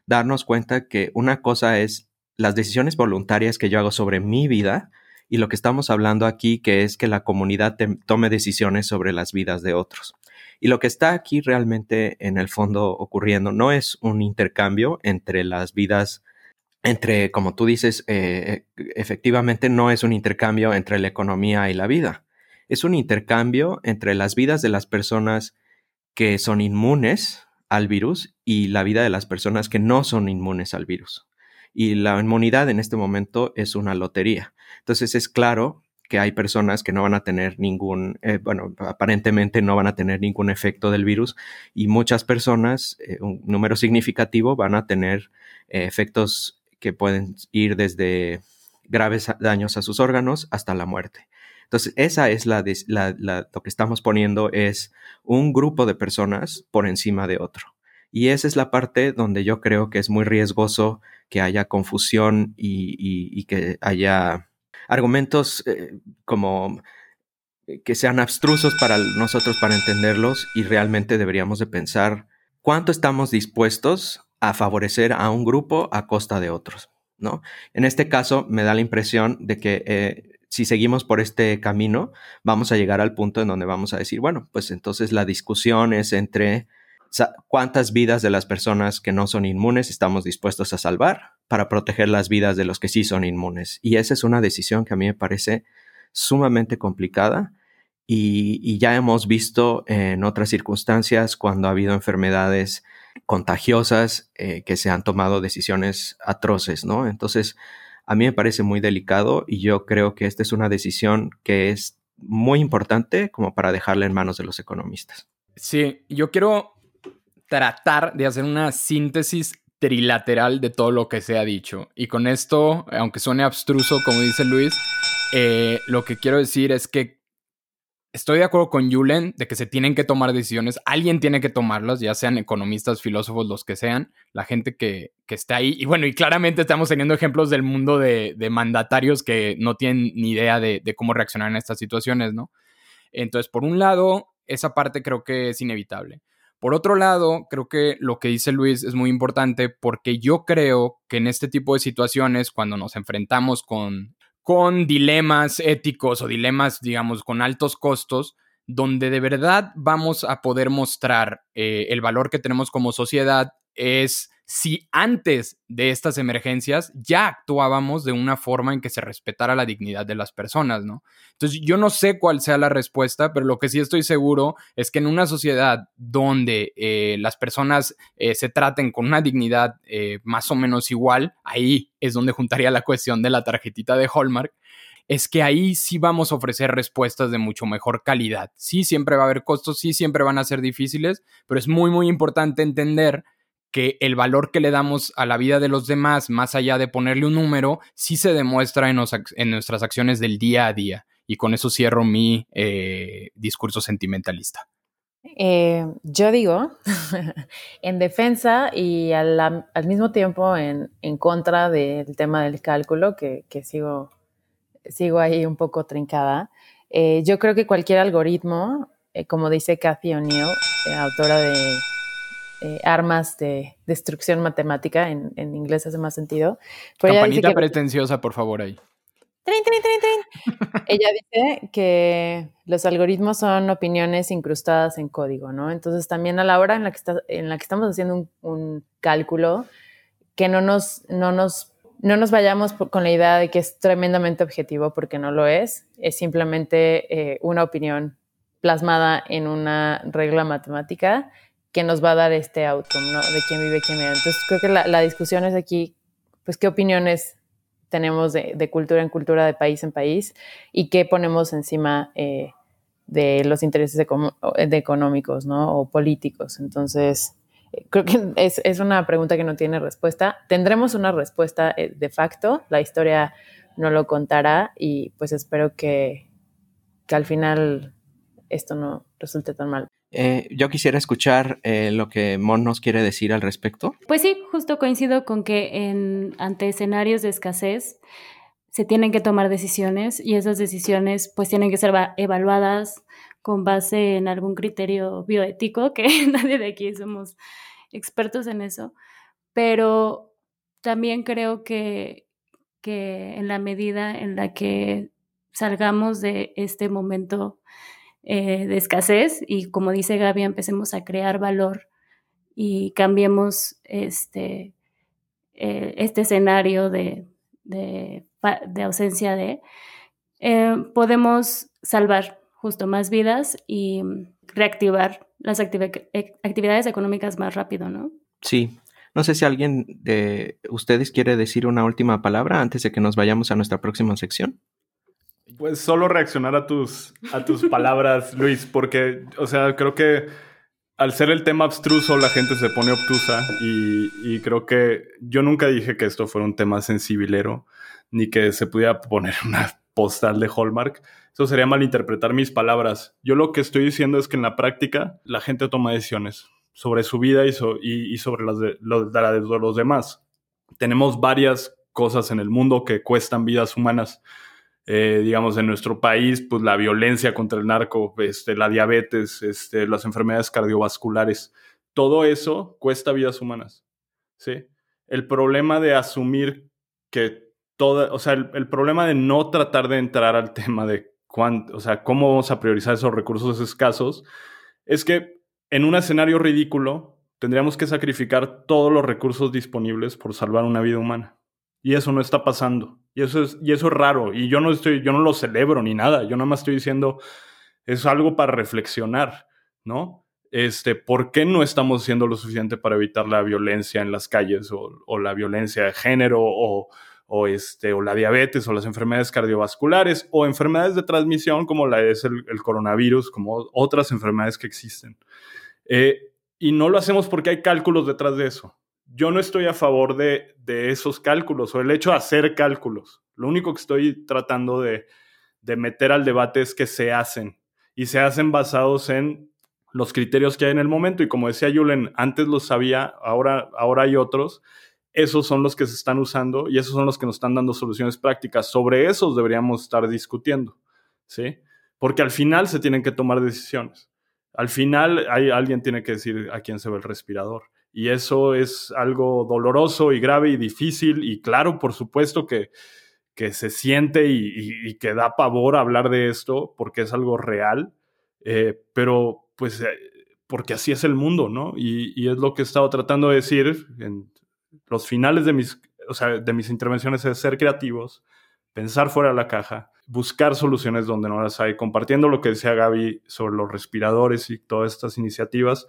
darnos cuenta que una cosa es las decisiones voluntarias que yo hago sobre mi vida y lo que estamos hablando aquí, que es que la comunidad tome decisiones sobre las vidas de otros. Y lo que está aquí realmente en el fondo ocurriendo no es un intercambio entre las vidas, entre, como tú dices, eh, efectivamente no es un intercambio entre la economía y la vida. Es un intercambio entre las vidas de las personas que son inmunes al virus y la vida de las personas que no son inmunes al virus. Y la inmunidad en este momento es una lotería. Entonces es claro que hay personas que no van a tener ningún, eh, bueno, aparentemente no van a tener ningún efecto del virus y muchas personas, eh, un número significativo, van a tener efectos que pueden ir desde graves daños a sus órganos hasta la muerte. Entonces, esa es la, lo que estamos poniendo es un grupo de personas por encima de otro. Y esa es la parte donde yo creo que es muy riesgoso que haya confusión y que haya argumentos eh, como eh, que sean abstrusos para nosotros para entenderlos y realmente deberíamos de pensar cuánto estamos dispuestos a favorecer a un grupo a costa de otros, ¿no? En este caso me da la impresión de que eh, si seguimos por este camino vamos a llegar al punto en donde vamos a decir, bueno, pues entonces la discusión es entre cuántas vidas de las personas que no son inmunes estamos dispuestos a salvar para proteger las vidas de los que sí son inmunes. Y esa es una decisión que a mí me parece sumamente complicada y, ya hemos visto en otras circunstancias cuando ha habido enfermedades contagiosas eh, que se han tomado decisiones atroces, ¿no? Entonces, a mí me parece muy delicado y yo creo que esta es una decisión que es muy importante como para dejarla en manos de los economistas. Sí, yo quiero tratar de hacer una síntesis trilateral de todo lo que se ha dicho. Y con esto, aunque suene abstruso, como dice Luis, eh, lo que quiero decir es que estoy de acuerdo con Julen de que se tienen que tomar decisiones. Alguien tiene que tomarlas, ya sean economistas, filósofos, los que sean, la gente que, que está ahí. Y bueno, y claramente estamos teniendo ejemplos del mundo de, mandatarios que no tienen ni idea de, de, cómo reaccionar en estas situaciones, ¿no? Entonces, por un lado, esa parte creo que es inevitable. Por otro lado, creo que lo que dice Luis es muy importante porque yo creo que en este tipo de situaciones, cuando nos enfrentamos con con dilemas éticos o dilemas, digamos, con altos costos, donde de verdad vamos a poder mostrar eh, el valor que tenemos como sociedad es si antes de estas emergencias ya actuábamos de una forma en que se respetara la dignidad de las personas, ¿no? Entonces, yo no sé cuál sea la respuesta, pero lo que sí estoy seguro es que en una sociedad donde eh, las personas eh, se traten con una dignidad eh, más o menos igual, ahí es donde juntaría la cuestión de la tarjetita de Hallmark, es que ahí sí vamos a ofrecer respuestas de mucho mejor calidad. Sí, siempre va a haber costos, sí, siempre van a ser difíciles, pero es muy, muy importante entender que el valor que le damos a la vida de los demás, más allá de ponerle un número, sí se demuestra en, nuestras acciones del día a día. Y con eso cierro mi eh, discurso sentimentalista. Eh, yo digo, en defensa y al, mismo tiempo en, contra del tema del cálculo, que, sigo, sigo ahí un poco trincada, eh, yo creo que cualquier algoritmo, como dice Cathy O'Neill, autora de eh, armas de destrucción matemática, en, en, inglés hace más sentido. Campanita pretenciosa, por favor, ahí. ¡Trin, trin, trin, ella dice que los algoritmos son opiniones incrustadas en código, ¿no? Entonces también a la hora en la que, está, en la que estamos haciendo un, un cálculo, que no nos, no nos no nos vayamos con la idea de que es tremendamente objetivo, porque no lo es. Es simplemente eh, una opinión plasmada en una regla matemática que nos va a dar este outcome, ¿no? De quién vive, quién vive. Entonces, creo que la, discusión es aquí, pues, qué opiniones tenemos de, cultura en cultura, de país en país, y qué ponemos encima eh, de los intereses de económicos, ¿no? O políticos. Entonces, eh, creo que es, es, una pregunta que no tiene respuesta. Tendremos una respuesta eh, de facto, la historia no lo contará, y pues espero que, que al final esto no resulte tan mal. Eh, yo quisiera escuchar eh, lo que Mon nos quiere decir al respecto. Pues sí, justo coincido con que en, ante escenarios de escasez se tienen que tomar decisiones y esas decisiones pues tienen que ser evaluadas con base en algún criterio bioético, que nadie de aquí somos expertos en eso, pero también creo que, que en la medida en la que salgamos de este momento eh, de escasez y como dice Gaby, empecemos a crear valor y cambiemos este, eh, este escenario de, de, ausencia de, eh, podemos salvar justo más vidas y reactivar las actividades económicas más rápido, ¿no? Sí. No sé si alguien de ustedes quiere decir una última palabra antes de que nos vayamos a nuestra próxima sección. Pues solo reaccionar a tus, a tus palabras, Luis, porque, o sea, creo que al ser el tema abstruso, la gente se pone obtusa y, creo que yo nunca dije que esto fuera un tema sensibilero, ni que se pudiera poner una postal de Hallmark. Eso sería malinterpretar mis palabras. Yo lo que estoy diciendo es que en la práctica la gente toma decisiones sobre su vida y, y, sobre las de, de los demás. Tenemos varias cosas en el mundo que cuestan vidas humanas eh, digamos, en nuestro país, pues la violencia contra el narco, este, la diabetes, este, las enfermedades cardiovasculares, todo eso cuesta vidas humanas, ¿sí? El problema de asumir que toda, o sea, el, problema de no tratar de entrar al tema de cuánto, o sea, cómo vamos a priorizar esos recursos escasos, es que en un escenario ridículo, tendríamos que sacrificar todos los recursos disponibles por salvar una vida humana. Y eso no está pasando. Y eso es, y eso es raro. Y yo no, estoy, yo no lo celebro ni nada. Yo nada más estoy diciendo, es algo para reflexionar, ¿no? Este, ¿Por qué no estamos haciendo lo suficiente para evitar la violencia en las calles o, la violencia de género o, o, este, o la diabetes o las enfermedades cardiovasculares o enfermedades de transmisión como la es el, el coronavirus, como otras enfermedades que existen? Eh, y no lo hacemos porque hay cálculos detrás de eso. Yo no estoy a favor de, esos cálculos o el hecho de hacer cálculos. Lo único que estoy tratando de, meter al debate es que se hacen y se hacen basados en los criterios que hay en el momento. Y como decía Julen, antes los sabía, ahora, ahora hay otros. Esos son los que se están usando y esos son los que nos están dando soluciones prácticas. Sobre esos deberíamos estar discutiendo, ¿sí? Porque al final se tienen que tomar decisiones. Al final hay, alguien tiene que decir a quién se ve el respirador. Y eso es algo doloroso y grave y difícil. Y claro, por supuesto que, que se siente y, que da pavor hablar de esto porque es algo real. Eh, pero pues eh, porque así es el mundo, ¿no? Y, es lo que he estado tratando de decir en los finales de mis, o sea, de mis intervenciones es ser creativos, pensar fuera de la caja, buscar soluciones donde no las hay, compartiendo lo que decía Gaby sobre los respiradores y todas estas iniciativas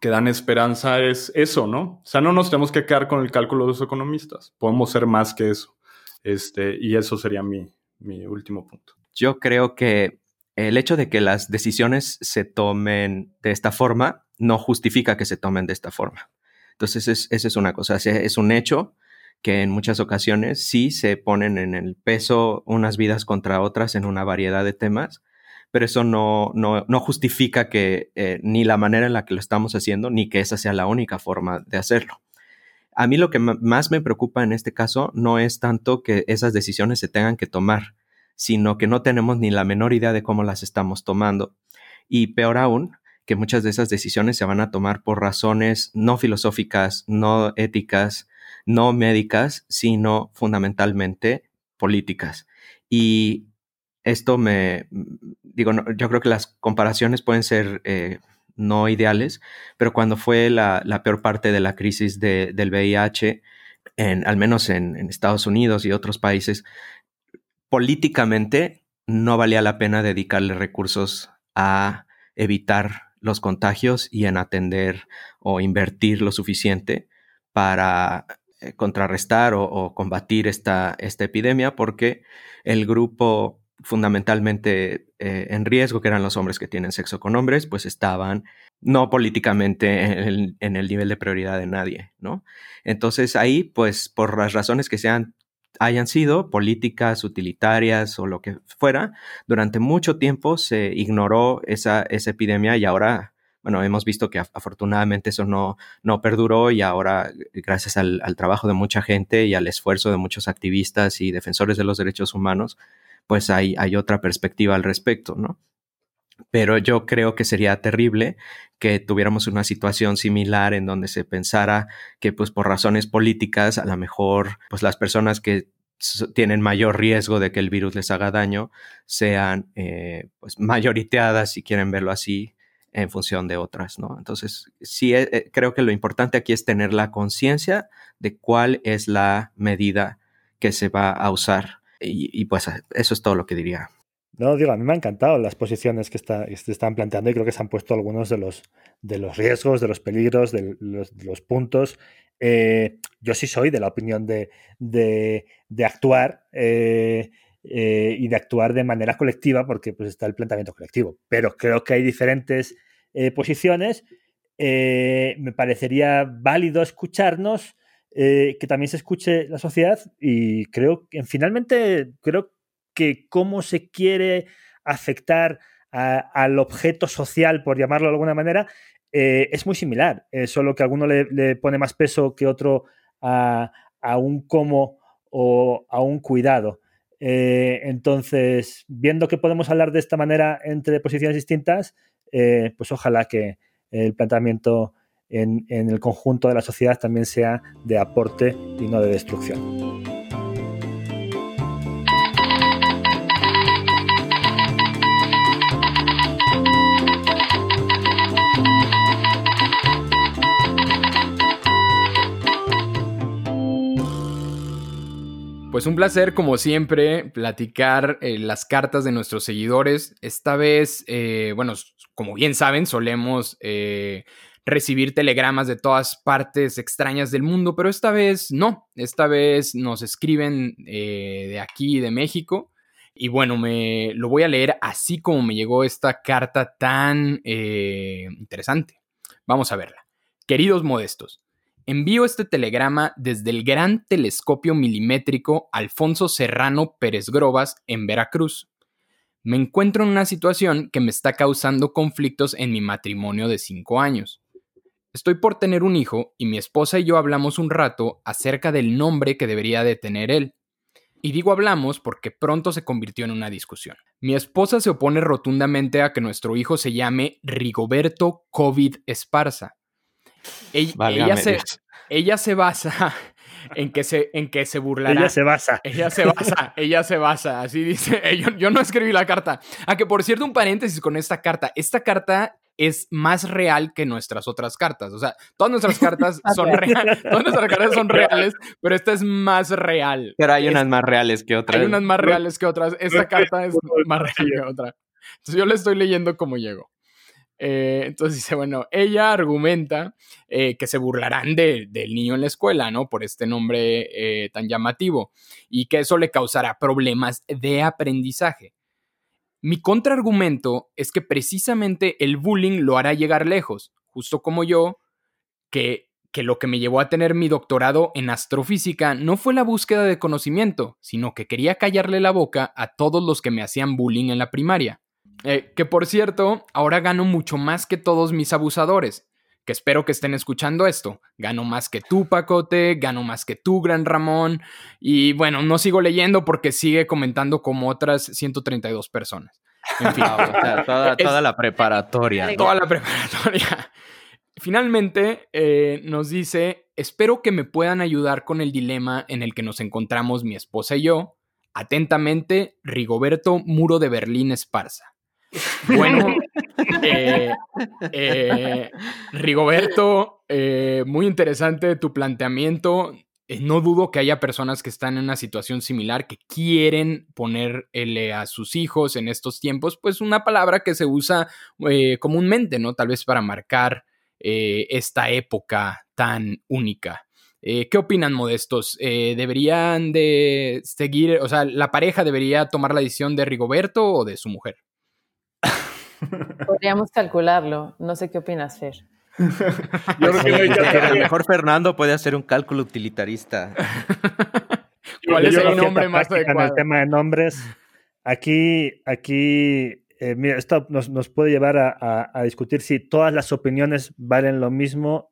que dan esperanza es eso, ¿no? O sea, no nos tenemos que quedar con el cálculo de los economistas, podemos ser más que eso. Este, y eso sería mi, mi último punto. Yo creo que el hecho de que las decisiones se tomen de esta forma no justifica que se tomen de esta forma. Entonces, es, esa es una cosa, es un hecho que en muchas ocasiones sí se ponen en el peso unas vidas contra otras en una variedad de temas, pero eso no, no, no justifica que eh, ni la manera en la que lo estamos haciendo, ni que esa sea la única forma de hacerlo. A mí lo que más me preocupa en este caso no es tanto que esas decisiones se tengan que tomar, sino que no tenemos ni la menor idea de cómo las estamos tomando. Y peor aún, que muchas de esas decisiones se van a tomar por razones no filosóficas, no éticas, no médicas, sino fundamentalmente políticas. Y esto me, digo, yo creo que las comparaciones pueden ser eh, no ideales, pero cuando fue la, peor parte de la crisis del VIH, en, al menos en Estados Unidos y otros países, políticamente no valía la pena dedicarle recursos a evitar los contagios y en atender o invertir lo suficiente para eh, contrarrestar o, combatir esta, esta, epidemia porque el grupo fundamentalmente eh, en riesgo, que eran los hombres que tienen sexo con hombres, pues estaban no políticamente en el, nivel de prioridad de nadie, ¿no? Entonces ahí, pues por las razones que sean hayan sido políticas utilitarias o lo que fuera, durante mucho tiempo se ignoró esa, esa epidemia y ahora, bueno, hemos visto que afortunadamente eso no, no perduró y ahora, gracias al, trabajo de mucha gente y al esfuerzo de muchos activistas y defensores de los derechos humanos, pues hay, otra perspectiva al respecto, ¿no? Pero yo creo que sería terrible que tuviéramos una situación similar en donde se pensara que pues por razones políticas a lo mejor pues las personas que tienen mayor riesgo de que el virus les haga daño sean eh, pues si quieren verlo así en función de otras, ¿no? Entonces, sí, eh, eh, creo que lo importante aquí es tener la conciencia de cuál es la medida que se va a usar. Y, pues eso es todo lo que diría. No, digo, a mí me han encantado las posiciones que, se están planteando y creo que se han puesto algunos de los, de los riesgos, de los peligros, de los, puntos. Eh, yo sí soy de la opinión de, actuar eh, eh, y de actuar de manera colectiva porque pues, está el planteamiento colectivo. Pero creo que hay diferentes posiciones. me parecería válido escucharnos, que también se escuche la sociedad y creo que finalmente creo que cómo se quiere afectar al objeto social, por llamarlo de alguna manera, eh, es muy similar, eh, solo que alguno le, pone más peso que otro a, un cómo o a un cuidado. Eh, entonces, viendo que podemos hablar de esta manera entre posiciones distintas, pues ojalá que el planteamiento en, en el conjunto de la sociedad también sea de aporte y no de destrucción. Pues un placer, como siempre, platicar eh, las cartas de nuestros seguidores. Esta vez, eh, bueno, como bien saben, solemos eh, recibir telegramas de todas partes extrañas del mundo, pero esta vez no. Esta vez nos escriben de aquí, de México. Y bueno, me lo voy a leer así como me llegó esta carta tan interesante. Vamos a verla. Queridos modestos, envío este telegrama desde el Gran Telescopio Milimétrico Alfonso Serrano Pérez Grobas en Veracruz. Me encuentro en una situación que me está causando conflictos en mi matrimonio de cinco años. Estoy por tener un hijo y mi esposa y yo hablamos un rato acerca del nombre que debería de tener él. Y digo hablamos porque pronto se convirtió en una discusión. Mi esposa se opone rotundamente a que nuestro hijo se llame Rigoberto COVID Esparza ella, se, ella se basa en que se, en que se burlará. Ella se basa. Ella se basa, ella se basa. Así dice. Yo, yo no escribí la carta. A que por cierto, un paréntesis con esta carta. Esta carta es más real que nuestras otras cartas. O sea, todas nuestras cartas son reales. Todas nuestras cartas son reales, pero esta es más real. Pero hay unas más reales que otras. Hay unas más reales que otras. Esta carta es más real que otra. Entonces yo le estoy leyendo como llego. Eh, entonces dice, bueno, ella argumenta eh, que se burlarán del niño en la escuela, ¿no? Por este nombre eh, tan llamativo y que eso le causará problemas de aprendizaje. Mi contraargumento es que precisamente el bullying lo hará llegar lejos, justo como yo, que, que lo que me llevó a tener mi doctorado en astrofísica no fue la búsqueda de conocimiento, sino que quería callarle la boca a todos los que me hacían bullying en la primaria. Eh, que por cierto, ahora gano mucho más que todos mis abusadores. Que espero que estén escuchando esto. Gano más que tú, Pacote, gano más que tú, Gran Ramón. Y bueno, no sigo leyendo porque sigue comentando como otras 132 personas. En fin. toda, la preparatoria. Toda la preparatoria. Finalmente, eh, nos dice, espero que me puedan ayudar con el dilema en el que nos encontramos mi esposa y yo. Atentamente, Rigoberto Muro de Berlín Esparza. Bueno, eh, eh, Rigoberto, eh, muy interesante tu planteamiento. no dudo que haya personas que están en una situación similar, que quieren ponerle a sus hijos en estos tiempos, pues una palabra que se usa comúnmente, ¿no? Tal vez para marcar esta época tan única. ¿Qué opinan, modestos? ¿Deberían de seguir, o sea, la pareja debería tomar la decisión de Rigoberto o de su mujer? Podríamos calcularlo. No sé qué opinas, Fer. Yo creo que a lo mejor Fernando puede hacer un cálculo utilitarista. ¿Cuál es el nombre más adecuado? En el tema de nombres, aquí, aquí eh, mira, esto nos, puede llevar a, discutir si todas las opiniones valen lo mismo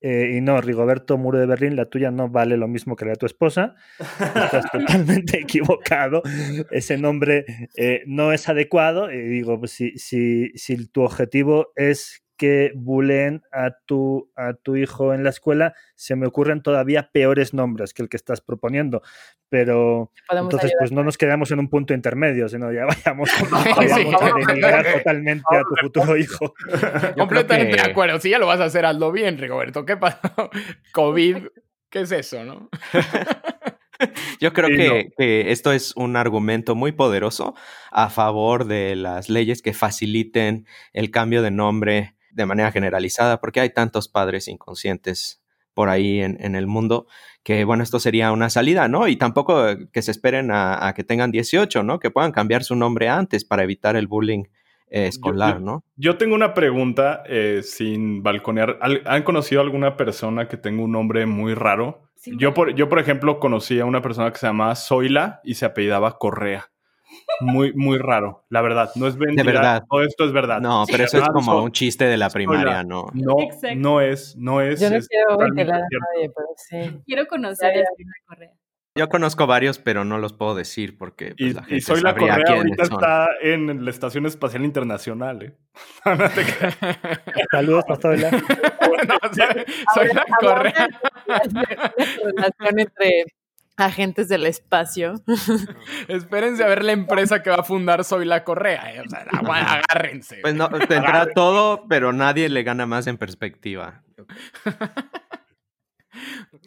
eh, y no, Rigoberto Muro de Berlín, la tuya no vale lo mismo que la de tu esposa. Estás totalmente equivocado. Ese nombre eh, no es adecuado. Y digo, pues, si, si, si tu objetivo es que buleen a tu, a tu hijo en la escuela, se me ocurren todavía peores nombres que el que estás proponiendo. Pero entonces, pues no nos quedamos en un punto intermedio, sino ya vayamos, a denigrar totalmente a tu futuro hijo. Completamente de acuerdo. Si ya lo vas a hacer, hazlo bien, Rigoberto. ¿Qué pasó? COVID, ¿qué es eso, no? Yo creo que, que, esto es un argumento muy poderoso a favor de las leyes que faciliten el cambio de nombre de manera generalizada, porque hay tantos padres inconscientes por ahí en, el mundo, que bueno, esto sería una salida, ¿no? Y tampoco que se esperen a, que tengan 18, ¿no? Que puedan cambiar su nombre antes para evitar el bullying eh, escolar, ¿no? Yo tengo una pregunta eh, sin balconear. ¿Han conocido alguna persona que tenga un nombre muy raro? yo, por, yo, por ejemplo, conocí a una persona que se llamaba Zoila y se apellidaba Correa muy, muy raro, la verdad. No es mentira. De verdad. Todo esto es verdad. No, pero eso es como un chiste de la primaria, ¿no? No, no es, no es. Yo no quiero ventilar a nadie, pero sí. Quiero conocer a la Correa. Yo conozco varios, pero no los puedo decir porque pues, y, la gente y soy la Correa ahorita está en la Estación Espacial Internacional, ¿eh? Saludos, Pastola. no, soy, soy la Correa. relación entre agentes del espacio. Espérense a ver la empresa que va a fundar Soy la Correa. Eh. O sea, agárrense. Pues no, tendrá todo, pero nadie le gana más en perspectiva.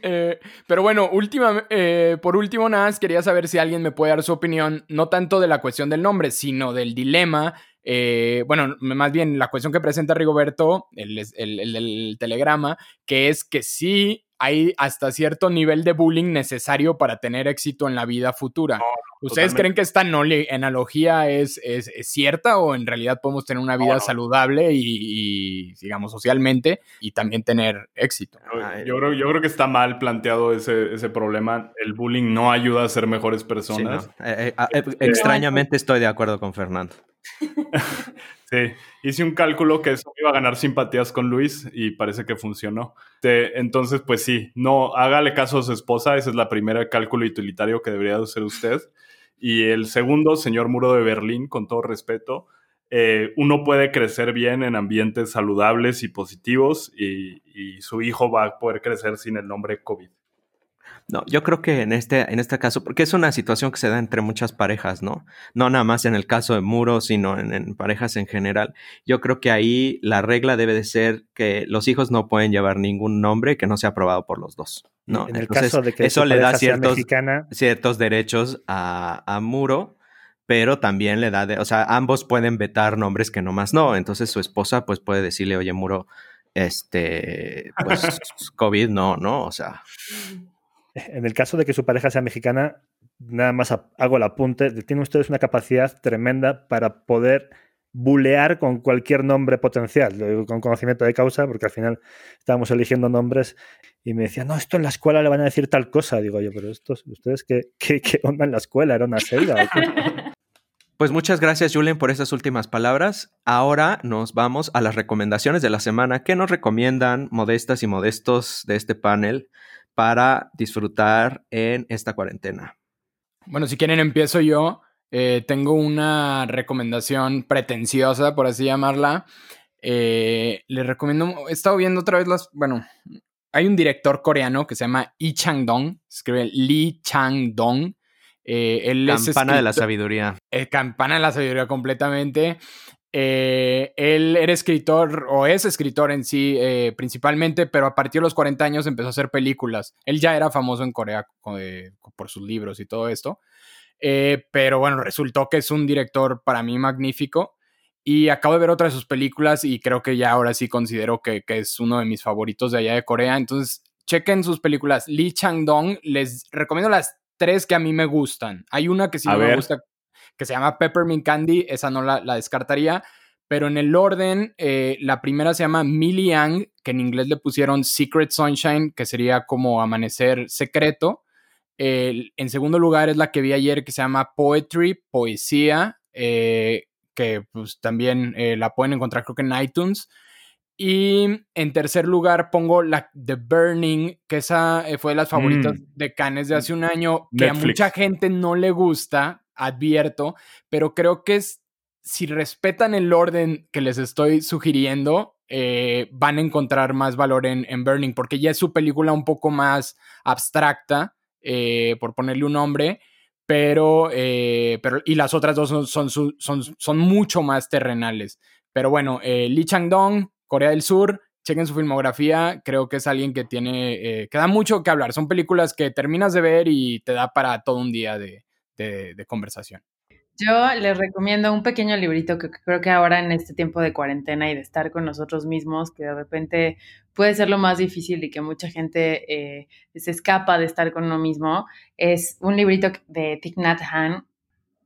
Eh, pero bueno, última, eh, por último, nada más quería saber si alguien me puede dar su opinión, no tanto de la cuestión del nombre, sino del dilema. Eh, bueno, más bien la cuestión que presenta Rigoberto, el, el, el, telegrama, que es que sí hay hasta cierto nivel de bullying necesario para tener éxito en la vida futura. ¿Ustedes creen que esta analogía es, es, cierta o en realidad podemos tener una vida saludable y, digamos, socialmente y también tener éxito? Yo, creo, yo creo que está mal planteado ese, ese problema. El bullying no ayuda a ser mejores personas. Eh, eh, eh, extrañamente estoy de acuerdo con Fernando. Sí, hice un cálculo que eso iba a ganar simpatías con Luis y parece que funcionó. entonces, pues sí, no, hágale caso a su esposa, ese es la primera cálculo utilitario que debería hacer usted. Y el segundo, señor Muro de Berlín, con todo respeto, eh, uno puede crecer bien en ambientes saludables y positivos y, y su hijo va a poder crecer sin el nombre COVID. No, yo creo que en este, en este caso, porque es una situación que se da entre muchas parejas, ¿no? No nada más en el caso de Muro, sino en, parejas en general. Yo creo que ahí la regla debe de ser que los hijos no pueden llevar ningún nombre que no sea aprobado por los dos. ¿no? En el caso de que eso le da ciertos, ciertos derechos a, a Muro pero también le da, de, o sea, ambos pueden vetar nombres que nomás no. Entonces su esposa pues puede decirle, oye, Muro, este, pues COVID no, ¿no? O sea. En el caso de que su pareja sea mexicana, nada más hago el apunte, tienen ustedes una capacidad tremenda para poder bulear con cualquier nombre potencial, con conocimiento de causa, porque al final estábamos eligiendo nombres y me decían, no, esto en la escuela le van a decir tal cosa. Digo yo, pero estos, ¿ustedes qué, qué, qué onda en la escuela? ¿Era una selva? Pues muchas gracias, Julen, por esas últimas palabras. Ahora nos vamos a las recomendaciones de la semana. ¿Qué nos recomiendan modestas y modestos de este panel para disfrutar en esta cuarentena? Bueno, si quieren empiezo yo. Eh, tengo una recomendación pretenciosa, por así llamarla. Eh, les recomiendo, he estado viendo otra vez las, bueno, hay un director coreano que se llama Lee Chang-dong, escribe Lee Chang-dong. Eh, campana de la sabiduría. campana de la sabiduría completamente. Eh, él era escritor o es escritor en sí eh, principalmente, pero a partir de los 40 años empezó a hacer películas. Él ya era famoso en Corea eh, por sus libros y todo esto. pero bueno, resultó que es un director para mí magnífico. Y acabo de ver otra de sus películas y creo que ya ahora sí considero que, que es uno de mis favoritos de allá de Corea. Entonces, chequen sus películas. Lee Chang-dong, les recomiendo las tres que a mí me gustan. Hay una que sí me gusta, que se llama Peppermint Candy, esa no la, descartaría, pero en el orden, eh, la primera se llama Millie Yang, que en inglés le pusieron Secret Sunshine, que sería como amanecer secreto. en segundo lugar es la que vi ayer, que se llama Poetry, poesía, eh, que pues también eh, la pueden encontrar creo que en iTunes. Y en tercer lugar pongo la The Burning, que esa fue de las favoritas mm. de Cannes de hace un año, que a mucha gente no le gusta, advierto, pero creo que si respetan el orden que les estoy sugiriendo, eh, van a encontrar más valor en, Burning, porque ya es su película un poco más abstracta, eh, por ponerle un nombre, pero, eh, pero y las otras dos son, son, son, son mucho más terrenales. Pero bueno, Lee Chang-dong, Corea del Sur, chequen su filmografía, creo que es alguien que tiene, que da mucho que hablar. Son películas que terminas de ver y te da para todo un día de, de, conversación. Yo les recomiendo un pequeño librito que creo que ahora en este tiempo de cuarentena y de estar con nosotros mismos, que de repente puede ser lo más difícil y que mucha gente eh, se escapa de estar con uno mismo, es un librito de Thich Nhat Hanh,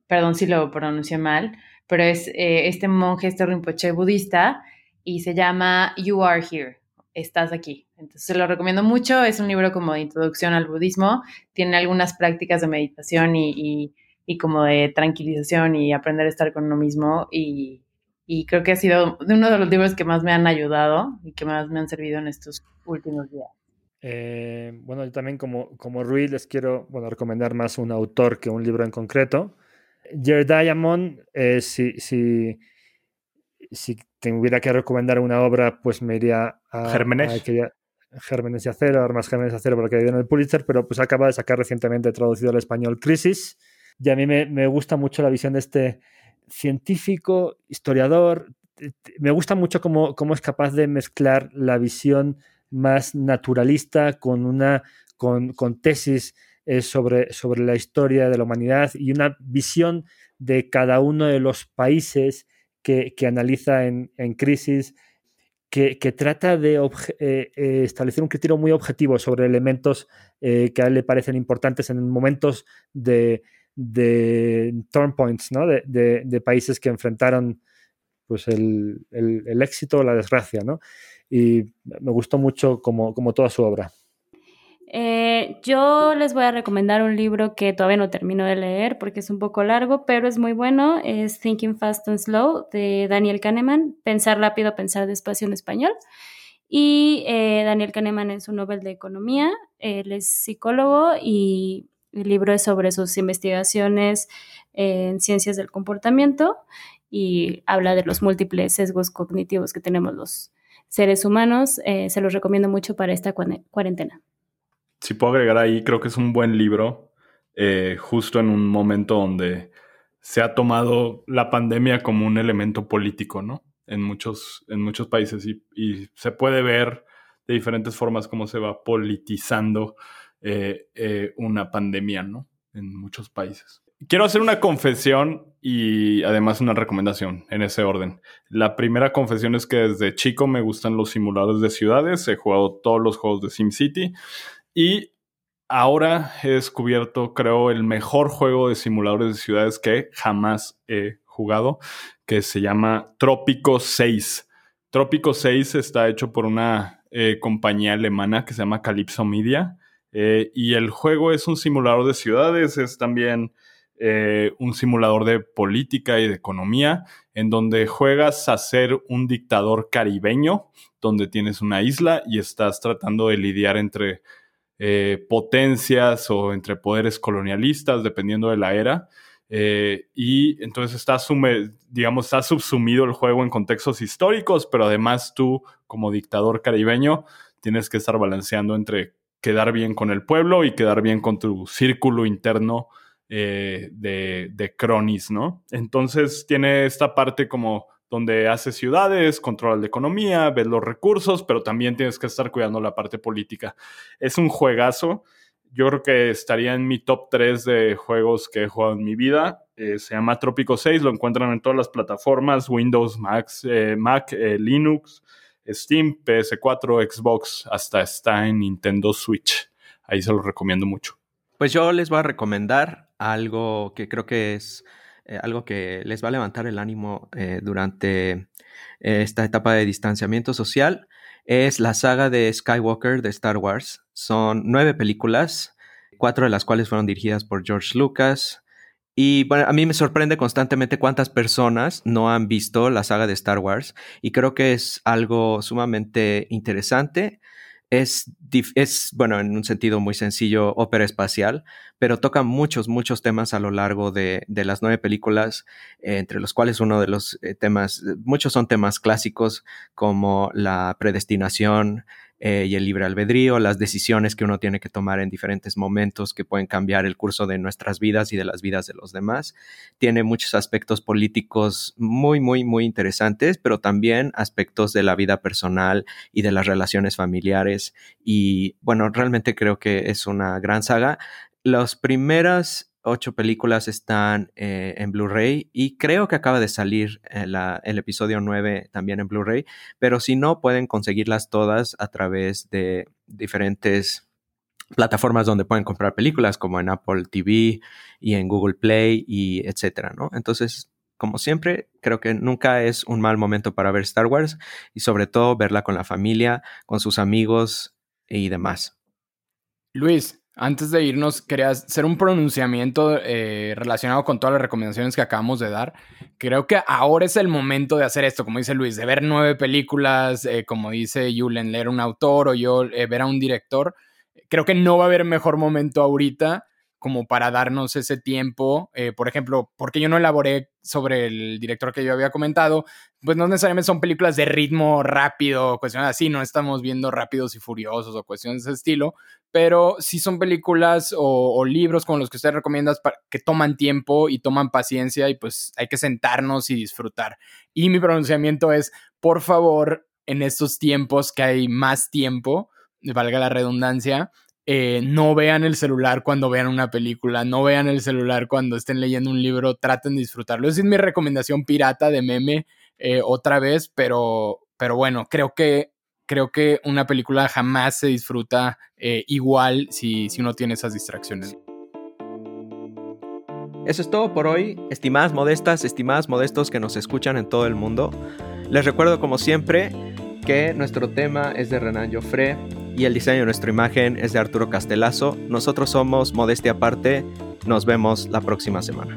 perdón si lo pronuncié mal, pero es eh, este monje, este rinpoche budista, y se llama You Are Here, estás aquí. Entonces se lo recomiendo mucho, es un libro como de introducción al budismo, tiene algunas prácticas de meditación y, como de tranquilización y aprender a estar con uno mismo y, creo que ha sido uno de los libros que más me han ayudado y que más me han servido en estos últimos días. Eh, bueno, yo también como, como Rui les quiero bueno, recomendar más un autor que un libro en concreto. Jared Diamond, eh, si, si, si tuviera que recomendar una obra, pues me iría a, Gérmenes. Gérmenes y Acero, Armas Gérmenes y Acero, porque dio en el Pulitzer, pero pues acaba de sacar recientemente traducido al español Crisis. Y a mí me, gusta mucho la visión de este científico, historiador. Me gusta mucho cómo, cómo es capaz de mezclar la visión más naturalista con una con, tesis eh, sobre, sobre la historia de la humanidad y una visión de cada uno de los países que, analiza en, crisis, que, trata de eh, eh, establecer un criterio muy objetivo sobre elementos que a él le parecen importantes en momentos de, de turn points, ¿no? de, países que enfrentaron pues el, éxito o la desgracia. ¿no? Y me gustó mucho como, como toda su obra. Eh, yo les voy a recomendar un libro que todavía no termino de leer porque es un poco largo, pero es muy bueno. Es Thinking Fast and Slow de Daniel Kahneman. Pensar rápido, pensar despacio en español. Y eh, Daniel Kahneman es un Nobel de Economía. Él es psicólogo y el libro es sobre sus investigaciones en ciencias del comportamiento y habla de los múltiples sesgos cognitivos que tenemos los seres humanos. Eh, se los recomiendo mucho para esta cuarentena si puedo agregar ahí, creo que es un buen libro, eh, justo en un momento donde se ha tomado la pandemia como un elemento político, ¿no? En muchos, en muchos países y, se puede ver de diferentes formas cómo se va politizando eh, eh, una pandemia, ¿no? En muchos países. Quiero hacer una confesión y además una recomendación en ese orden. La primera confesión es que desde chico me gustan los simuladores de ciudades. He jugado todos los juegos de SimCity. Y ahora he descubierto, creo, el mejor juego de simuladores de ciudades que jamás he jugado, que se llama Trópico 6. Trópico 6 está hecho por una eh, compañía alemana que se llama Calypso Media. Eh, y el juego es un simulador de ciudades, es también eh, un simulador de política y de economía, en donde juegas a ser un dictador caribeño, donde tienes una isla y estás tratando de lidiar entre eh, potencias o entre poderes colonialistas, dependiendo de la era. Eh, y entonces está, digamos, está subsumido el juego en contextos históricos, pero además tú, como dictador caribeño, tienes que estar balanceando entre quedar bien con el pueblo y quedar bien con tu círculo interno eh, de, de cronis, ¿no? Entonces tiene esta parte como donde haces ciudades, controlas la economía, ves los recursos, pero también tienes que estar cuidando la parte política. Es un juegazo. Yo creo que estaría en mi top 3 de juegos que he jugado en mi vida. Eh, se llama Trópico 6, lo encuentran en todas las plataformas, Windows, eh, Mac, eh, Linux, Steam, PS4, Xbox, hasta está en Nintendo Switch. Ahí se los recomiendo mucho. Pues yo les voy a recomendar algo que creo que es eh, algo que les va a levantar el ánimo eh, durante eh, esta etapa de distanciamiento social, es la saga de Skywalker de Star Wars. Son nueve películas, cuatro de las cuales fueron dirigidas por George Lucas. Y bueno, a mí me sorprende constantemente cuántas personas no han visto la saga de Star Wars y creo que es algo sumamente interesante es, es, bueno, en un sentido muy sencillo, ópera espacial, pero toca muchos, muchos temas a lo largo de, de las nueve películas, entre los cuales uno de los eh, temas, muchos son temas clásicos como la predestinación, eh, y el libre albedrío, las decisiones que uno tiene que tomar en diferentes momentos que pueden cambiar el curso de nuestras vidas y de las vidas de los demás. Tiene muchos aspectos políticos muy, muy, muy interesantes, pero también aspectos de la vida personal y de las relaciones familiares. Y bueno, realmente creo que es una gran saga. Las primeras ocho películas están eh, en Blu-ray y creo que acaba de salir eh, el episodio 9 también en Blu-ray, pero si no, pueden conseguirlas todas a través de diferentes plataformas donde pueden comprar películas como en Apple TV y en Google Play y etcétera, ¿no? Entonces, como siempre, creo que nunca es un mal momento para ver Star Wars y sobre todo verla con la familia, con sus amigos y demás. Luis, antes de irnos, quería hacer un pronunciamiento eh, relacionado con todas las recomendaciones que acabamos de dar. Creo que ahora es el momento de hacer esto, como dice Luis, de ver nueve películas, eh, como dice Julen, leer un autor o yo eh, ver a un director. Creo que no va a haber mejor momento ahorita como para darnos ese tiempo. Eh, por ejemplo, porque yo no elaboré sobre el director que yo había comentado, pues no necesariamente son películas de ritmo rápido, cuestiones así, no estamos viendo rápidos y furiosos o cuestiones de ese estilo, pero sí son películas o, libros como los que usted recomienda que toman tiempo y toman paciencia y pues hay que sentarnos y disfrutar. Y mi pronunciamiento es, por favor, en estos tiempos que hay más tiempo, valga la redundancia, eh, no vean el celular cuando vean una película, no vean el celular cuando estén leyendo un libro, traten de disfrutarlo. Esa es mi recomendación pirata de meme eh, otra vez, pero, pero bueno, creo que, creo que una película jamás se disfruta eh, igual si, si uno tiene esas distracciones. Eso es todo por hoy, estimadas modestas, estimadas modestos que nos escuchan en todo el mundo. Les recuerdo como siempre que nuestro tema es de Renan Joffre y el diseño de nuestra imagen es de Arturo Castelazo. Nosotros somos Modestia Aparte. Nos vemos la próxima semana.